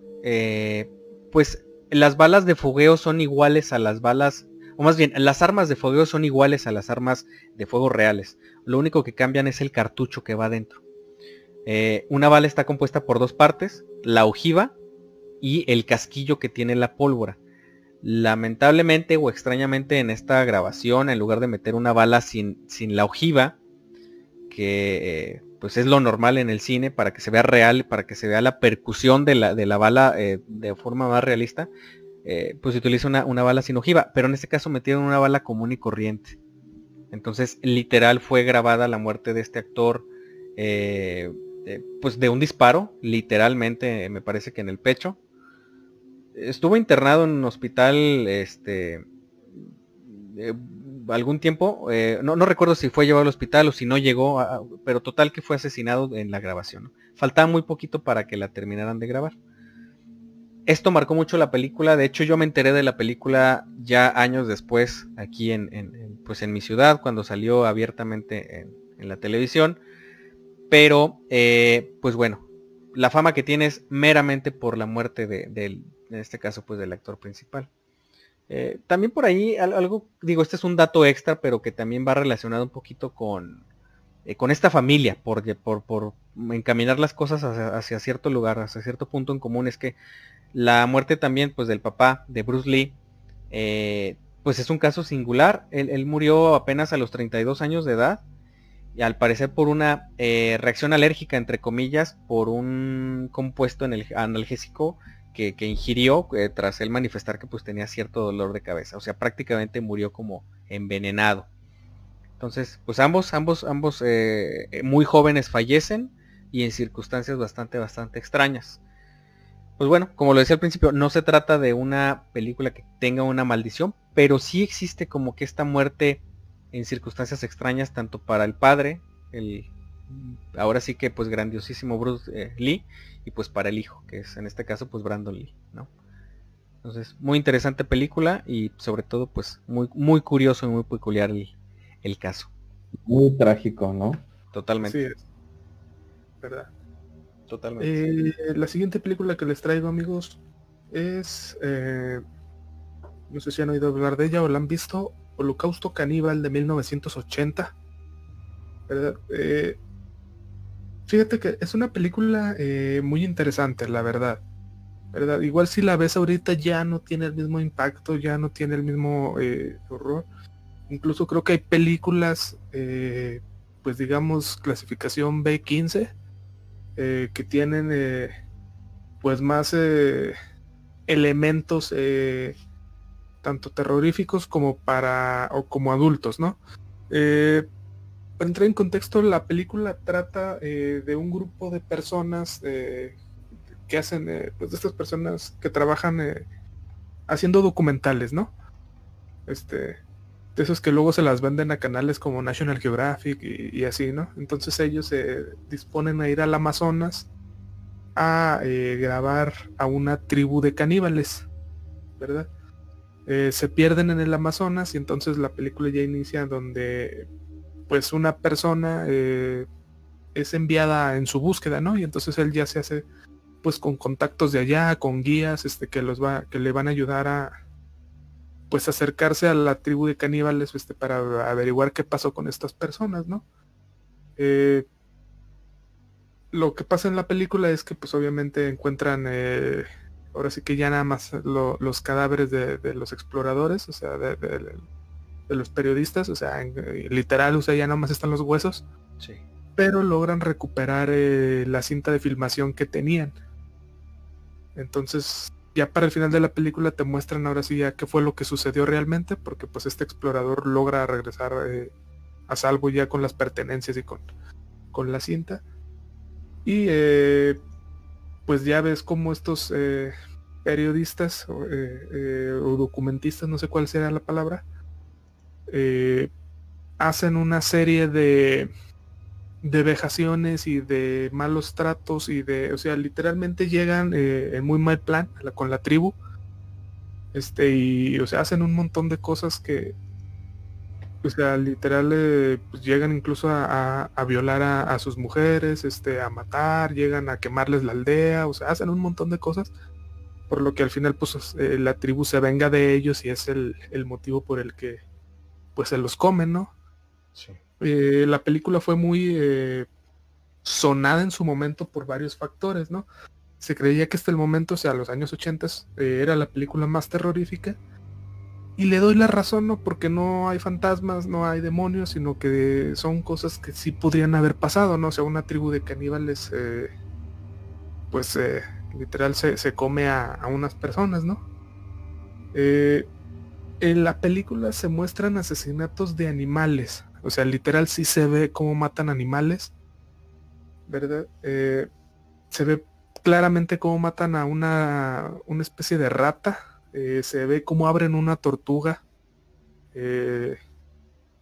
pues las balas de fogueo son iguales a las balas o más bien, las armas de fogueo son iguales a las armas de fuego reales. Lo único que cambian es el cartucho que va dentro. Eh, una bala está compuesta por dos partes, la ojiva y el casquillo que tiene la pólvora. Lamentablemente o extrañamente en esta grabación, en lugar de meter una bala sin, sin la ojiva, que eh, pues es lo normal en el cine para que se vea real, para que se vea la percusión de la, bala eh, de forma más realista, eh, pues se utiliza una, bala sin ojiva, pero en este caso metieron una bala común y corriente. Entonces, literal fue grabada la muerte de este actor, eh, pues de un disparo, literalmente, me parece que en el pecho. Estuvo internado en un hospital, este, algún tiempo, no, recuerdo si fue llevado al hospital o si no llegó, pero total que fue asesinado en la grabación. Faltaba muy poquito para que la terminaran de grabar esto marcó mucho la película. De hecho, yo me enteré de la película ya años después, aquí en, pues en mi ciudad, cuando salió abiertamente en, la televisión. Pero, eh, pues bueno, la fama que tiene es meramente por la muerte de, en este caso, pues del actor principal. Eh, también por ahí algo, digo, este es un dato extra, pero que también va relacionado un poquito con, eh, con esta familia, por, por, por encaminar las cosas hacia, hacia, cierto lugar, hacia cierto punto en común, es que la muerte también pues del papá de Bruce Lee, eh, pues es un caso singular. Él, murió apenas a los 32 años de edad y al parecer por una reacción alérgica, entre comillas, por un compuesto en el analgésico que, ingirió eh, tras él manifestar que pues tenía cierto dolor de cabeza. O sea, prácticamente murió como envenenado. Entonces, pues ambos, ambos, ambos muy jóvenes fallecen y en circunstancias bastante, bastante extrañas. Pues bueno, como lo decía al principio, no se trata de una película que tenga una maldición, pero sí existe como que esta muerte en circunstancias extrañas tanto para el padre, el ahora sí que pues grandiosísimo Bruce eh, Lee, y pues para el hijo, que es en este caso pues Brandon Lee, ¿no? Entonces, muy interesante película y sobre todo pues muy, muy curioso y muy peculiar el, caso. Muy trágico, ¿no? Totalmente. Sí, ¿verdad? Totalmente. Eh, la siguiente película que les traigo, amigos, es. Eh, no sé si han oído hablar de ella o la han visto. Holocausto Caníbal de 1980. Eh, fíjate que es una película muy interesante, la verdad. ¿verdad? Igual si la ves ahorita ya no tiene el mismo impacto, ya no tiene el mismo horror. Incluso creo que hay películas, pues digamos, clasificación B15 eh, que tienen eh, pues más eh, elementos tanto terroríficos como para o como adultos, ¿no? Para entrar en contexto, la película trata de un grupo de personas que hacen, pues de estas personas que trabajan haciendo documentales, ¿no? Este, de esos que luego se las venden a canales como National Geographic y, así, ¿no? Entonces ellos se disponen a ir al Amazonas a eh, grabar a una tribu de caníbales, ¿verdad? Eh, se pierden en el Amazonas y entonces la película ya inicia donde pues una persona eh, es enviada en su búsqueda, ¿no? Y entonces él ya se hace pues con contactos de allá, con guías, este, que los va, que le van a ayudar a pues acercarse a la tribu de caníbales, este, para averiguar qué pasó con estas personas, ¿no? Eh, lo que pasa en la película es que pues obviamente encuentran eh, ahora sí que ya nada más los cadáveres de, los exploradores, o sea, de, los periodistas, o sea, en, literal, o sea, ya nada más están los huesos. Sí. Pero logran recuperar eh, la cinta de filmación que tenían. Entonces, ya para el final de la película te muestran ahora sí ya qué fue lo que sucedió realmente, porque pues este explorador logra regresar eh, a salvo ya con las pertenencias y con, con la cinta. Y eh, pues ya ves cómo estos eh, periodistas eh, o, documentistas, no sé cuál será la palabra, hacen una serie de, de vejaciones y de malos tratos y de, o sea, literalmente llegan en muy mal plan con la tribu. Este, y, o sea, hacen un montón de cosas que, o sea, literal eh, pues llegan incluso a, violar a, sus mujeres, este, a matar, llegan a quemarles la aldea, o sea, hacen un montón de cosas, por lo que al final pues eh, la tribu se venga de ellos y es el, motivo por el que pues se los comen, ¿no? Sí. Eh, la película fue muy sonada en su momento por varios factores, ¿no? Se creía que hasta el momento, o sea, los años 80 era la película más terrorífica y le doy la razón, no porque no hay fantasmas, no hay demonios, sino que son cosas que sí podrían haber pasado, ¿no? O sea, una tribu de caníbales, eh, pues eh, literal se, come a, unas personas, ¿no? Eh, en la película se muestran asesinatos de animales, o sea, literal sí se ve cómo matan animales, ¿verdad? se ve claramente cómo matan a una, una especie de rata, eh, se ve cómo abren una tortuga. Eh,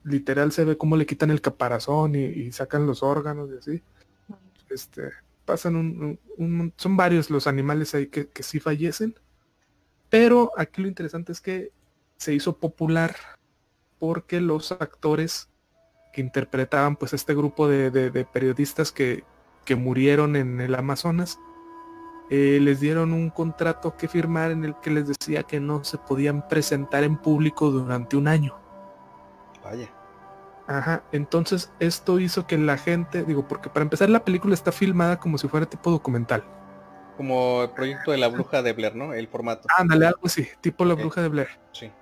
literal se ve cómo le quitan el caparazón y, sacan los órganos y así. Este, pasan un, son varios los animales ahí que, que sí fallecen. Pero aquí lo interesante es que se hizo popular porque los actores que interpretaban pues este grupo de, periodistas que, que, murieron en el Amazonas eh, les dieron un contrato que firmar en el que les decía que no se podían presentar en público durante un año. Vaya. Ajá, entonces esto hizo que la gente, digo, porque para empezar la película está filmada como si fuera tipo documental. Como el proyecto de la bruja de Blair, ¿no? El formato. Ándale, algo así, tipo la bruja de Blair. Sí.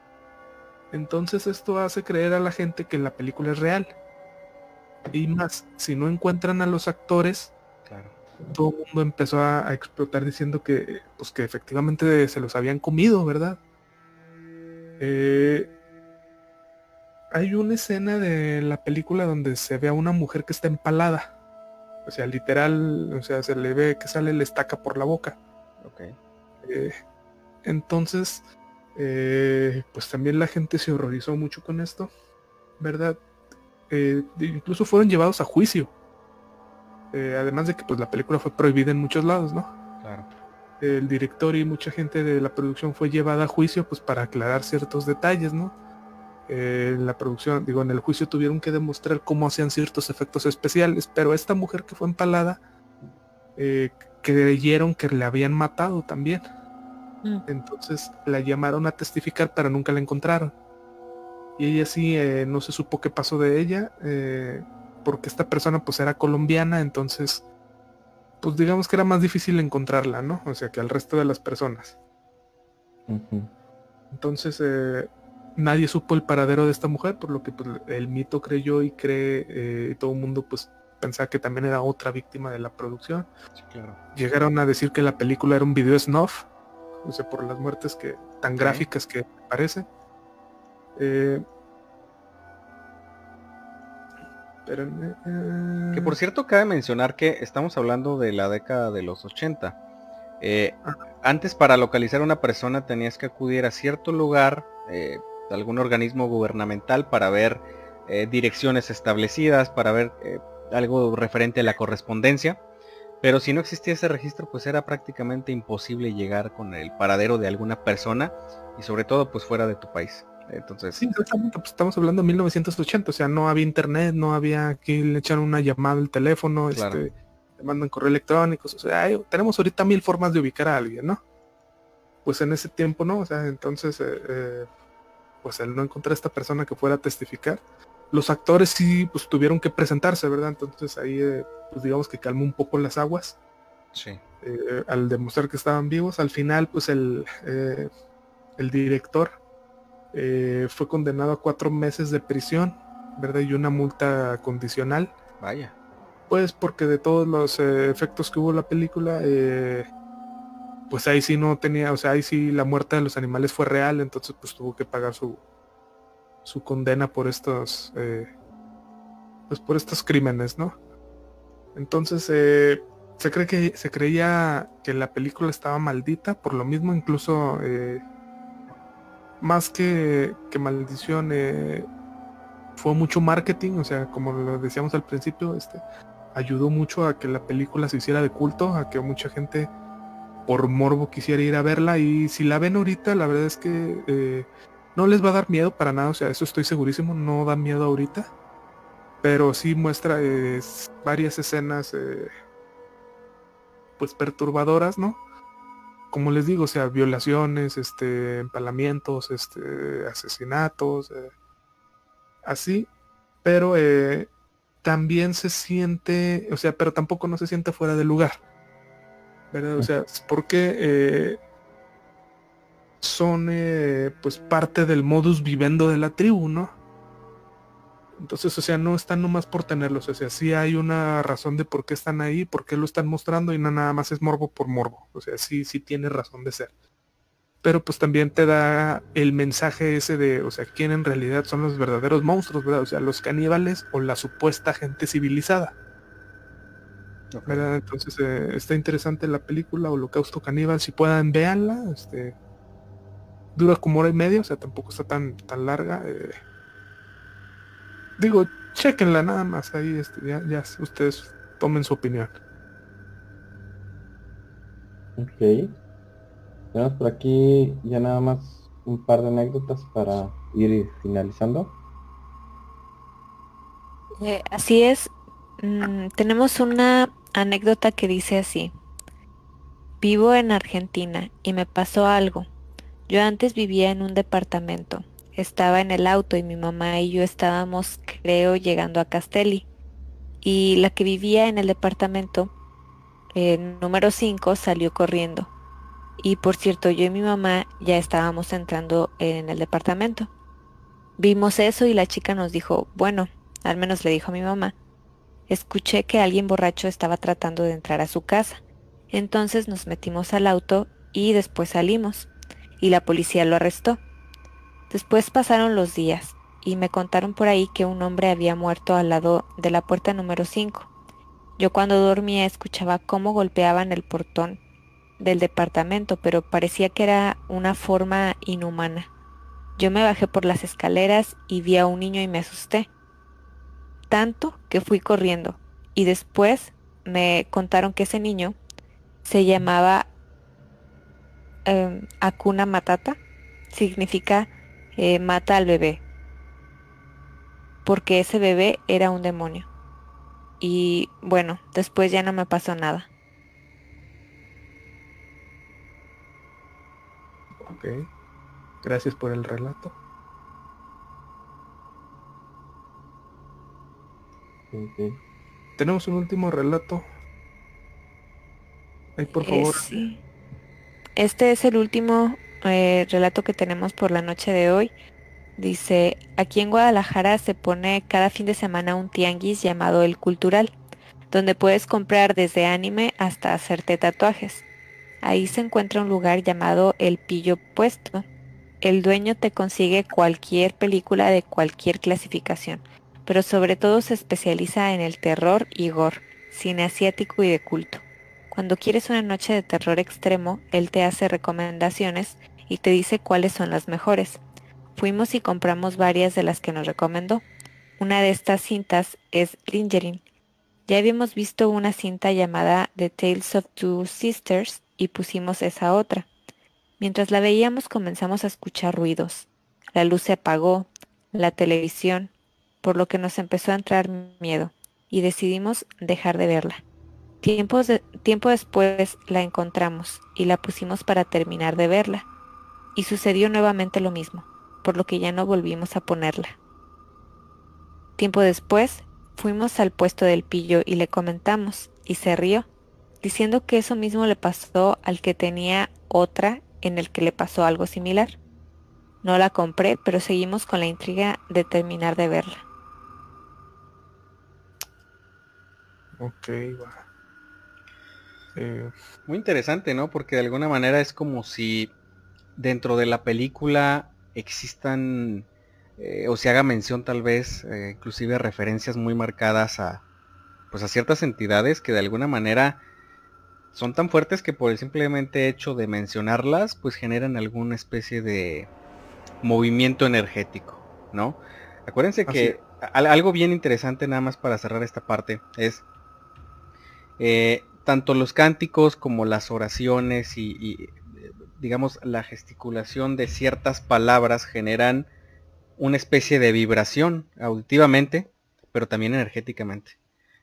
Entonces esto hace creer a la gente que la película es real. Y más, si no encuentran a los actores, todo el mundo empezó a, explotar diciendo que, pues que efectivamente se los habían comido, ¿verdad? Eh, hay una escena de la película donde se ve a una mujer que está empalada. O sea, literal, o sea, se le ve que sale la estaca por la boca. Eh, entonces, eh, pues también la gente se horrorizó mucho con esto, ¿verdad? incluso fueron llevados a juicio eh, además de que pues la película fue prohibida en muchos lados, ¿no? Claro. El director y mucha gente de la producción fue llevada a juicio pues para aclarar ciertos detalles, ¿no? Eh, en la producción, digo, en el juicio tuvieron que demostrar cómo hacían ciertos efectos especiales, pero esta mujer que fue empalada eh, creyeron que le habían matado también. Mm. Entonces la llamaron a testificar, pero nunca la encontraron. Y ella sí, no se supo qué pasó de ella porque esta persona pues era colombiana, entonces pues digamos que era más difícil encontrarla, ¿no? O sea, que al resto de las personas. Entonces eh, nadie supo el paradero de esta mujer, por lo que pues, el mito creyó y cree, eh, y todo el mundo pues pensaba que también era otra víctima de la producción. Llegaron a decir que la película era un video snuff, o sea, por las muertes que tan gráficas que parece. Eh, que por cierto cabe mencionar que estamos hablando de la década de los 80. Eh, antes para localizar a una persona tenías que acudir a cierto lugar, eh, algún organismo gubernamental para ver eh, direcciones establecidas, para ver algo referente a la correspondencia. Pero si no existía ese registro, pues era prácticamente imposible llegar con el paradero de alguna persona y sobre todo pues fuera de tu país. Entonces, Sí, exactamente, pues estamos hablando de 1980, o sea, no había internet, no había que le echar una llamada al teléfono, Claro. este, te mandan correo electrónico, o sea, hay- tenemos ahorita mil formas de ubicar a alguien, ¿no? Pues en ese tiempo no, o sea, entonces, eh, eh, pues el no encontrar a esta persona que fuera a testificar, los actores sí, pues tuvieron que presentarse, ¿verdad? Entonces ahí, eh, pues digamos que calmó un poco las aguas sí. eh, al demostrar que estaban vivos. Al final, pues el, eh, el director fue condenado a cuatro meses de prisión, ¿verdad? Y una multa condicional. Vaya. Pues porque de todos los efectos que hubo en la película, pues ahí sí no tenía, o sea, ahí sí la muerte de los animales fue real, entonces pues tuvo que pagar su, su condena por estos, eh, pues por estos crímenes, ¿no? Entonces, eh, se cree que se creía que la película estaba maldita, por lo mismo incluso eh, más que, que maldición, fue mucho marketing, o sea, como lo decíamos al principio, este ayudó mucho a que la película se hiciera de culto, a que mucha gente por morbo quisiera ir a verla y si la ven ahorita, la verdad es que no les va a dar miedo para nada, o sea, eso estoy segurísimo, no da miedo ahorita, pero sí muestra eh, varias escenas eh, pues perturbadoras, ¿no? Como les digo, o sea, violaciones, este, empalamientos, este, asesinatos, eh, así, pero también se siente, o sea, pero tampoco no se siente fuera de lugar, ¿verdad? O sea, porque son eh, pues parte del modus vivendo de la tribu, ¿no? Entonces, o sea, no están nomás por tenerlos, o sea, sí hay una razón de por qué están ahí, por qué lo están mostrando y no nada más es morbo por morbo, o sea, sí, sí tiene razón de ser. Pero pues también te da el mensaje ese de, o sea, quién en realidad son los verdaderos monstruos, ¿verdad? O sea, los caníbales o la supuesta gente civilizada. Entonces, eh, está interesante la película Holocausto Caníbal, si puedan, véanla, este, dura como hora y media, o sea, tampoco está tan, tan larga. eh. Digo, chequenla nada más ahí, este, ya, ya ustedes tomen su opinión. Ok. Tenemos por aquí ya nada más un par de anécdotas para ir finalizando. Eh, así es. Mm, tenemos una anécdota que dice así. Vivo en Argentina y me pasó algo. Yo antes vivía en un departamento. Estaba en el auto y mi mamá y yo estábamos, creo, llegando a Castelli. Y la que vivía en el departamento, eh, número 5, salió corriendo. Y por cierto, yo y mi mamá ya estábamos entrando en el departamento. Vimos eso y la chica nos dijo, bueno, al menos le dijo a mi mamá, escuché que alguien borracho estaba tratando de entrar a su casa. Entonces nos metimos al auto y después salimos, y la policía lo arrestó. Después pasaron los días, y me contaron por ahí que un hombre había muerto al lado de la puerta número 5. Yo cuando dormía escuchaba cómo golpeaban el portón del departamento, pero parecía que era una forma inhumana. Yo me bajé por las escaleras y vi a un niño y me asusté tanto que fui corriendo y después me contaron que ese niño se llamaba eh, Akuna Matata, significa eh, mata al bebé, porque ese bebé era un demonio. Y bueno, después ya no me pasó nada. Ok. Gracias por el relato. Ok. Tenemos un último relato. Ahí, por Eh, favor. sí. Este es el último eh, relato que tenemos por la noche de hoy. Dice, aquí en Guadalajara se pone cada fin de semana un tianguis llamado El Cultural, donde puedes comprar desde anime hasta hacerte tatuajes. Ahí se encuentra un lugar llamado El Pillo Puesto. El dueño te consigue cualquier película de cualquier clasificación, pero sobre todo se especializa en el terror y gore, cine asiático y de culto. Cuando quieres una noche de terror extremo, él te hace recomendaciones y te dice cuáles son las mejores. Fuimos y compramos varias de las que nos recomendó. Una de estas cintas es Lingerin. Ya habíamos visto una cinta llamada The Tales of Two Sisters y pusimos esa otra. Mientras la veíamos comenzamos a escuchar ruidos. la luz se apagó, la televisión, por lo que nos empezó a entrar miedo y decidimos dejar de verla. Tiempo, después la encontramos y la pusimos para terminar de verla. Y sucedió nuevamente lo mismo, por lo que ya no volvimos a ponerla. Tiempo después fuimos al puesto del pillo y le comentamos, y se rió, diciendo que eso mismo le pasó al que tenía otra en el que le pasó algo similar. No la compré, pero seguimos con la intriga de terminar de verla. Ok, va. Eh, Muy interesante, ¿no? Porque de alguna manera es como si dentro de la película existan eh, o se haga mención tal vez, eh, inclusive referencias muy marcadas a, pues a ciertas entidades que de alguna manera son tan fuertes que por el simplemente hecho de mencionarlas, pues generan alguna especie de movimiento energético, ¿no? Acuérdense que algo bien interesante nada más para cerrar esta parte es eh, tanto los cánticos como las oraciones y, digamos la gesticulación de ciertas palabras generan una especie de vibración auditivamente, pero también energéticamente.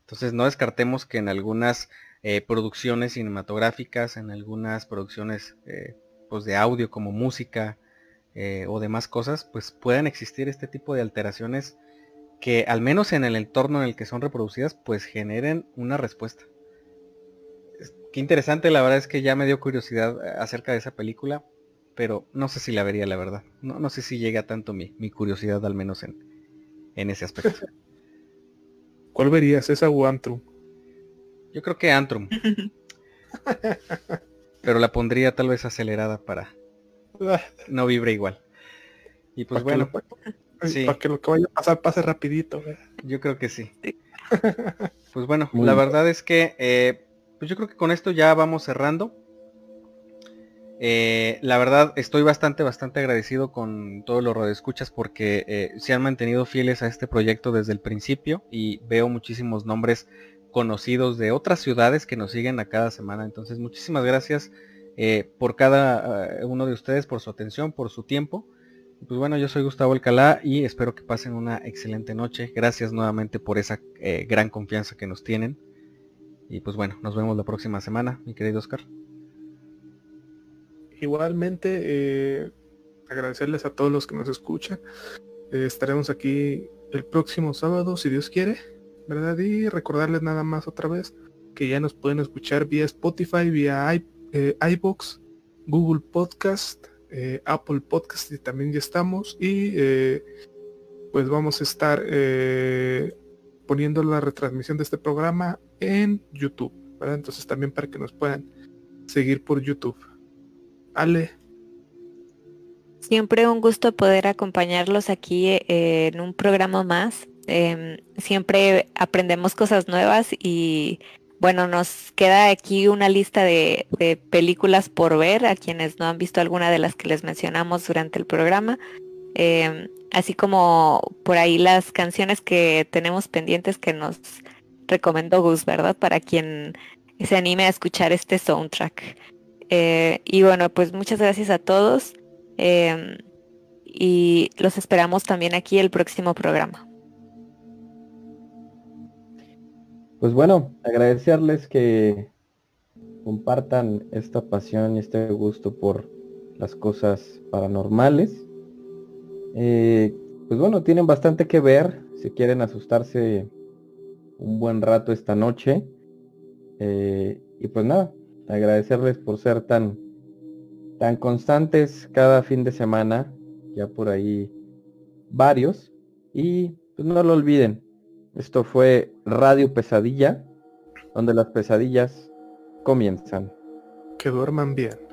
Entonces no descartemos que en algunas eh, producciones cinematográficas, en algunas producciones eh, pues de audio como música eh, o demás cosas, pues puedan existir este tipo de alteraciones que al menos en el entorno en el que son reproducidas, pues generen una respuesta. Qué interesante, la verdad es que ya me dio curiosidad acerca de esa película, pero no sé si la vería, la verdad. No, no sé si llega tanto mi, mi curiosidad, al menos en, en ese aspecto. *laughs* ¿Cuál verías, esa o Antrum? Yo creo que Antrum. *laughs* pero la pondría tal vez acelerada para *laughs* no vibre igual. Y pues bueno. Para que lo que vaya a pasar pase rapidito. Yo creo que sí. Pues bueno, la verdad es que eh, pues yo creo que con esto ya vamos cerrando. Eh, la verdad estoy bastante, bastante agradecido con todos los radioescuchas porque eh, se han mantenido fieles a este proyecto desde el principio y veo muchísimos nombres conocidos de otras ciudades que nos siguen a cada semana. Entonces muchísimas gracias eh, por cada uno de ustedes, por su atención, por su tiempo. Pues bueno, yo soy Gustavo Alcalá y espero que pasen una excelente noche. Gracias nuevamente por esa gran confianza que nos tienen. Y pues bueno, nos vemos la próxima semana, mi querido Oscar. Igualmente, eh, agradecerles a todos los que nos escuchan. Eh, estaremos aquí el próximo sábado, si Dios quiere, ¿verdad? Y recordarles nada más otra vez que ya nos pueden escuchar vía Spotify, vía eh, iBox, Google Podcast, Apple Podcast y también ya estamos. Y pues vamos a estar poniendo la retransmisión de este programa en YouTube, ¿verdad? Entonces también para que nos puedan seguir por YouTube. Ale. Siempre un gusto poder acompañarlos aquí eh, en un programa más. Em, siempre aprendemos cosas nuevas y bueno, nos queda aquí una lista de, películas por ver a quienes no han visto alguna de las que les mencionamos durante el programa. Em, así como por ahí las canciones que tenemos pendientes que nos recomendó Gus, ¿verdad? Para quien se anime a escuchar este soundtrack. Eh, y bueno, pues muchas gracias a todos. Em, y los esperamos también aquí el próximo programa. Pues bueno, agradecerles que compartan esta pasión y este gusto por las cosas paranormales. Eh, pues bueno, tienen bastante que ver si quieren asustarse un buen rato esta noche. Eh, y pues nada, agradecerles por ser tan, tan constantes cada fin de semana, ya por ahí varios. Y pues no lo olviden, esto fue Radio Pesadilla, donde las pesadillas comienzan. Que duerman bien.